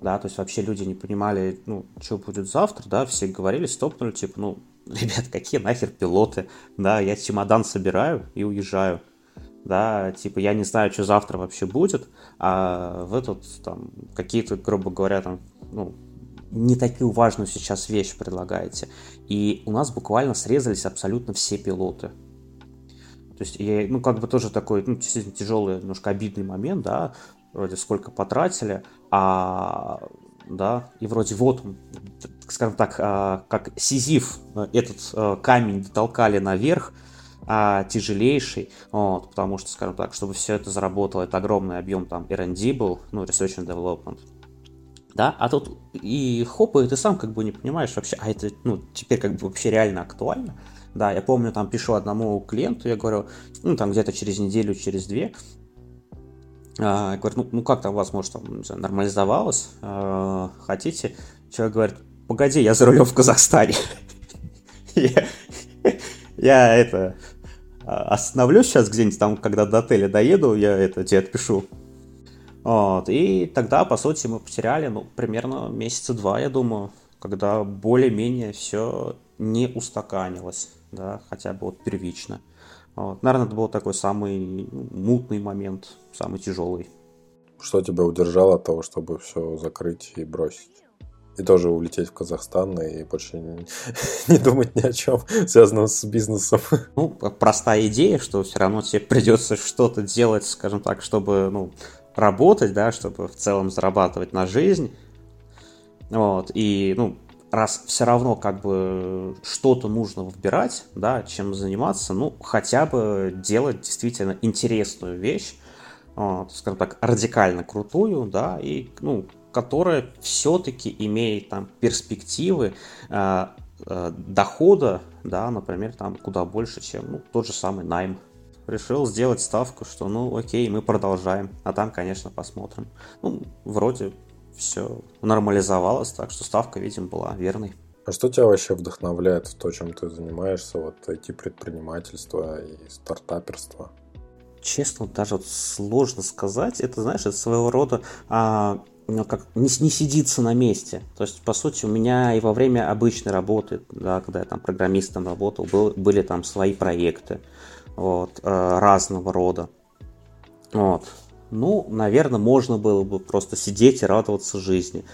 Да, то есть вообще люди не понимали, ну, что будет завтра, да, все говорили, стопнули, типа, ну, ребят, какие нахер пилоты, да, я чемодан собираю и уезжаю, да, типа, я не знаю, что завтра вообще будет, а вы тут, там, какие-то, грубо говоря, там, ну, не такую важную сейчас вещь предлагаете. И у нас буквально срезались абсолютно все пилоты. То есть, я, ну, как бы тоже такой, ну, действительно тяжелый, немножко обидный момент, да, вроде сколько потратили, а, да, и вроде вот, скажем так, а, как Сизиф этот а, камень дотолкали наверх, а, тяжелейший, вот, потому что, скажем так, чтобы все это заработало, это огромный объем там R&D был, ну, Research and Development, да, а тут и хоп, и ты сам как бы не понимаешь вообще, а это, ну, теперь как бы вообще реально актуально, да, я помню, там пишу одному клиенту, я говорю, ну, там где-то через неделю, через две, а, я говорю, ну, ну как там у вас, может, там, знаю, нормализовалось, а, хотите? Человек говорит, погоди, я за рулем в Казахстане. Я это а, остановлюсь сейчас где-нибудь там, когда до отеля доеду, я это тебе отпишу. Вот, и тогда, по сути, мы потеряли, ну, примерно месяца два, я думаю, когда более-менее все не устаканилось, да, хотя бы вот первично. Вот. Наверное, это был такой самый мутный момент, самый тяжелый. Что тебя удержало от того, чтобы все закрыть и бросить? И тоже улететь в Казахстан и больше не, не думать ни о чем, связанном с бизнесом. Ну, простая идея, что все равно тебе придется что-то делать, скажем так, чтобы, ну, работать, да, чтобы в целом зарабатывать на жизнь. Вот, и, ну, раз все равно как бы что-то нужно выбирать, да, чем заниматься, ну, хотя бы делать действительно интересную вещь, скажем так, радикально крутую, да, и, ну, которая все-таки имеет там перспективы э, э, дохода, да, например, там куда больше, чем ну, тот же самый найм решил сделать ставку, что ну окей, мы продолжаем, а там, конечно, посмотрим. Ну, вроде все нормализовалось, так что ставка, видимо, была верной. А что тебя вообще вдохновляет в то, чем ты занимаешься, вот IT-предпринимательство и стартаперство? Честно, даже вот сложно сказать. Это, знаешь, это своего рода а, ну, как не, не сидится на месте. То есть, по сути, у меня и во время обычной работы, да, когда я там программистом работал, был, были там свои проекты вот, э, разного рода. Вот. ну, наверное, можно было бы просто сидеть и радоваться жизни.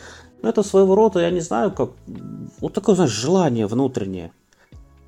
Но это своего рода, я не знаю, как... Вот такое, знаешь, желание внутреннее.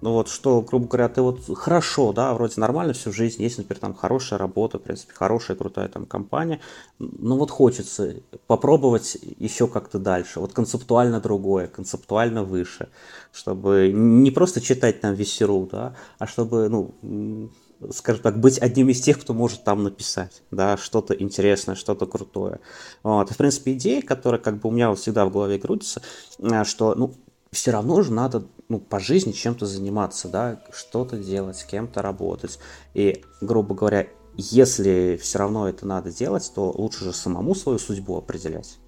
Ну вот что, грубо говоря, ты вот хорошо, да, вроде нормально всю жизнь, есть, например, там хорошая работа, в принципе, хорошая, крутая там компания, но вот хочется попробовать еще как-то дальше, вот концептуально другое, концептуально выше, чтобы не просто читать там весеру, да, а чтобы, ну, скажем так, быть одним из тех, кто может там написать, да, что-то интересное, что-то крутое. Вот. В принципе, идея, которая как бы у меня вот всегда в голове крутится, э, что, ну, все равно же надо ну, по жизни чем-то заниматься, да, что-то делать, с кем-то работать. И, грубо говоря, если все равно это надо делать, то лучше же самому свою судьбу определять.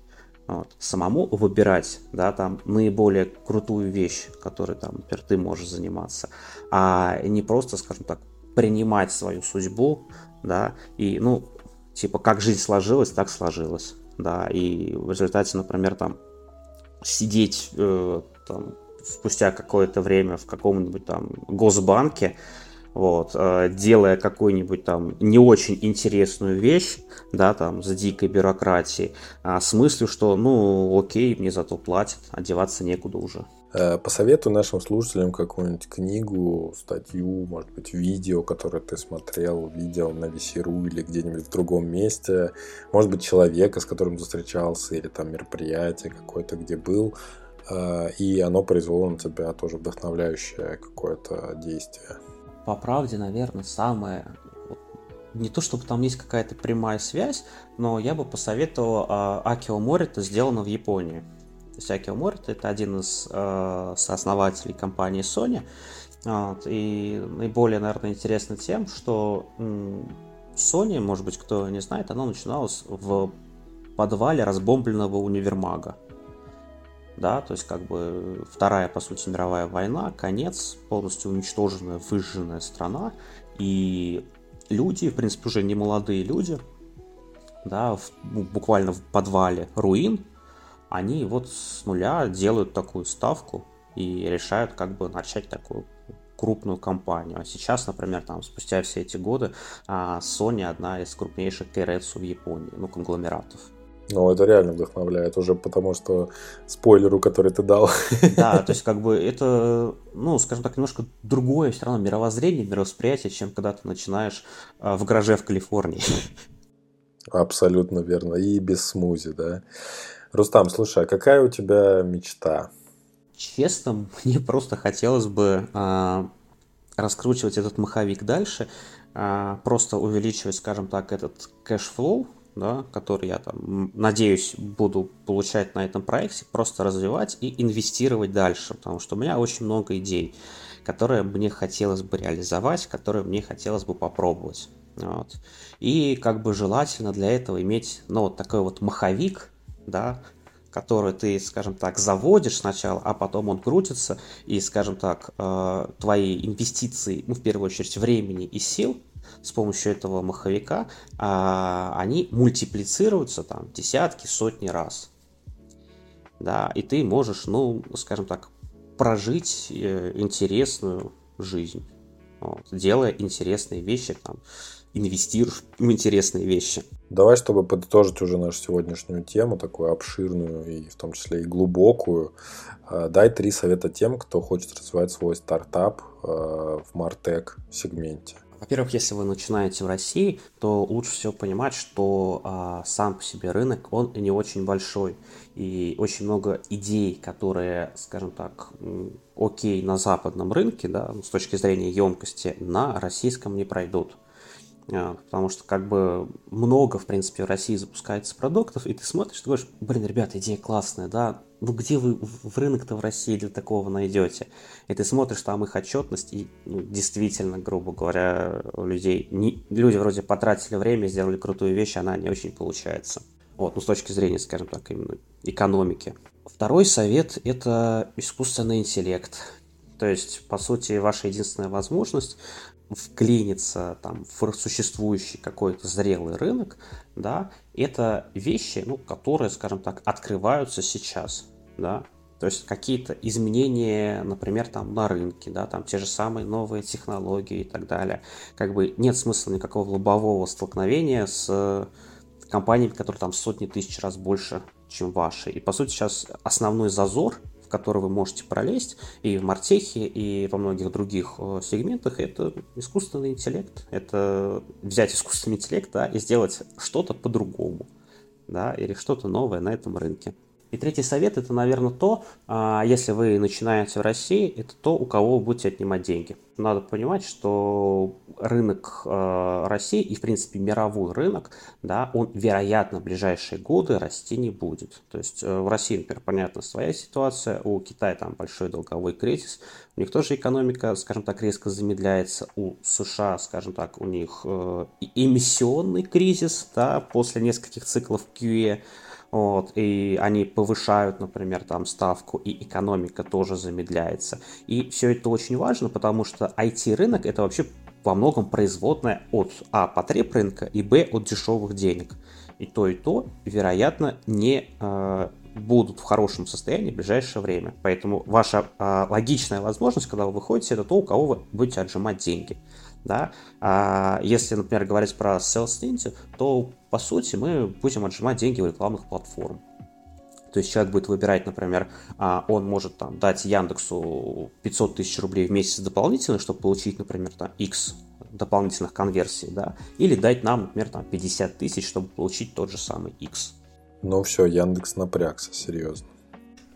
Вот. Самому выбирать, да, там, наиболее крутую вещь, которой, там, например, ты можешь заниматься, а не просто, скажем так, принимать свою судьбу, да, и, ну, типа, как жизнь сложилась, так сложилась, да, и в результате, например, там, сидеть э, там, спустя какое-то время в каком-нибудь там госбанке, вот, э, делая какую-нибудь там не очень интересную вещь, да, там, с дикой бюрократией, а с мыслью, что, ну, окей, мне зато платят, одеваться некуда уже. Э, посоветуй нашим слушателям какую-нибудь книгу, статью, может быть, видео, которое ты смотрел, видел на Весеру или где-нибудь в другом месте. Может быть, человека, с которым встречался, или там мероприятие какое-то, где был. Э, и оно произвело на тебя тоже вдохновляющее какое-то действие. По правде, наверное, самое не то чтобы там есть какая-то прямая связь, но я бы посоветовал э, Акио Мори, это сделано в Японии. Сякио Морта, это один из э, сооснователей компании Sony. Вот, и наиболее, наверное, интересно тем, что Sony, может быть, кто не знает, она начиналась в подвале разбомбленного универмага. Да, то есть как бы вторая, по сути, мировая война, конец, полностью уничтоженная, выжженная страна, и люди, в принципе, уже не молодые люди, да, в, буквально в подвале руин, они вот с нуля делают такую ставку и решают как бы начать такую крупную компанию. А сейчас, например, там, спустя все эти годы, а, Sony одна из крупнейших кейрецу в Японии, ну, конгломератов. Ну, это реально вдохновляет уже потому, что спойлеру, который ты дал. Да, то есть как бы это, ну, скажем так, немножко другое все равно мировоззрение, мировосприятие, чем когда ты начинаешь а, в гараже в Калифорнии. Абсолютно верно. И без смузи, да. Рустам, слушай, а какая у тебя мечта? Честно, мне просто хотелось бы а, раскручивать этот маховик дальше, а, просто увеличивать, скажем так, этот кэшфлоу, да, который я там, надеюсь, буду получать на этом проекте, просто развивать и инвестировать дальше, потому что у меня очень много идей, которые мне хотелось бы реализовать, которые мне хотелось бы попробовать. Вот. И как бы желательно для этого иметь ну, вот такой вот маховик, да, который ты, скажем так, заводишь сначала, а потом он крутится, и, скажем так, э, твои инвестиции, ну, в первую очередь, времени и сил с помощью этого маховика, а, они мультиплицируются там десятки, сотни раз. Да, и ты можешь, ну, скажем так, прожить э, интересную жизнь, вот, делая интересные вещи, там, инвестируешь в интересные вещи. Давай, чтобы подытожить уже нашу сегодняшнюю тему, такую обширную и в том числе и глубокую, э, дай три совета тем, кто хочет развивать свой стартап э, в Мартек сегменте. Во-первых, если вы начинаете в России, то лучше всего понимать, что а, сам по себе рынок, он не очень большой. И очень много идей, которые, скажем так, окей на западном рынке, да, с точки зрения емкости, на российском не пройдут. А, потому что как бы много, в принципе, в России запускается продуктов, и ты смотришь, ты говоришь, блин, ребята, идея классная, да, ну где вы в рынок-то в России для такого найдете? И ты смотришь там их отчетность, и ну, действительно, грубо говоря, у людей, не, люди вроде потратили время, сделали крутую вещь, она не очень получается. Вот, ну с точки зрения, скажем так, именно экономики. Второй совет – это искусственный интеллект. То есть, по сути, ваша единственная возможность вклиниться там, в существующий какой-то зрелый рынок, да, это вещи, ну, которые, скажем так, открываются сейчас, да, то есть какие-то изменения, например, там на рынке, да, там те же самые новые технологии и так далее. Как бы нет смысла никакого лобового столкновения с компаниями, которые там сотни тысяч раз больше, чем ваши. И, по сути, сейчас основной зазор в который вы можете пролезть и в Мартехе, и во многих других э, сегментах, это искусственный интеллект. Это взять искусственный интеллект да, и сделать что-то по-другому, да, или что-то новое на этом рынке. И третий совет это, наверное, то, а, если вы начинаете в России, это то, у кого вы будете отнимать деньги. Надо понимать, что рынок а, России и, в принципе, мировой рынок, да, он, вероятно, в ближайшие годы расти не будет. То есть э, в России, например, понятно, своя ситуация, у Китая там большой долговой кризис, у них тоже экономика, скажем так, резко замедляется, у США, скажем так, у них э, эмиссионный кризис, да, после нескольких циклов QE, вот, и они повышают, например, там ставку, и экономика тоже замедляется. И все это очень важно, потому что IT-рынок это вообще во многом производная от А потреб рынка и Б от дешевых денег. И то, и то, вероятно, не э, будут в хорошем состоянии в ближайшее время. Поэтому ваша э, логичная возможность, когда вы выходите, это то, у кого вы будете отжимать деньги. Да? А если, например, говорить про Sales то по сути мы будем отжимать деньги у рекламных платформ. То есть человек будет выбирать, например, а, он может там дать Яндексу 500 тысяч рублей в месяц дополнительно, чтобы получить, например, там, X дополнительных конверсий, да, или дать нам, например, там 50 тысяч, чтобы получить тот же самый X. Ну все, Яндекс напрягся, серьезно.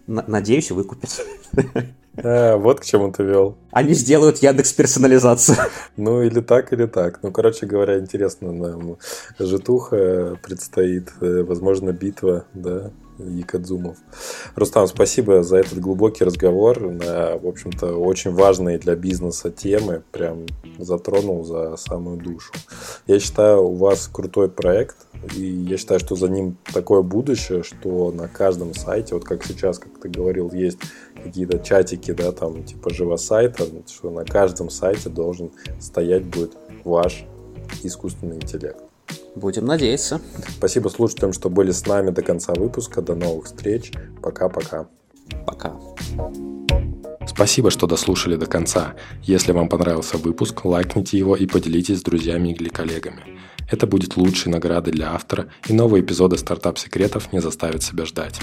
Надеюсь, выкупит. А, вот к чему ты вел. Они сделают Яндекс персонализацию. Ну, или так, или так. Ну, короче говоря, интересно нам житуха предстоит, э, возможно, битва, да, Якадзумов. Рустам, спасибо за этот глубокий разговор на, в общем-то, очень важные для бизнеса темы. Прям затронул за самую душу. Я считаю, у вас крутой проект, и я считаю, что за ним такое будущее, что на каждом сайте, вот как сейчас, как ты говорил, есть какие-то чатики, да, там, типа живосайта, что на каждом сайте должен стоять будет ваш искусственный интеллект. Будем надеяться. Спасибо слушателям, что были с нами до конца выпуска. До новых встреч. Пока-пока. Пока. Спасибо, что дослушали до конца. Если вам понравился выпуск, лайкните его и поделитесь с друзьями или коллегами. Это будет лучшей наградой для автора, и новые эпизоды стартап-секретов не заставят себя ждать.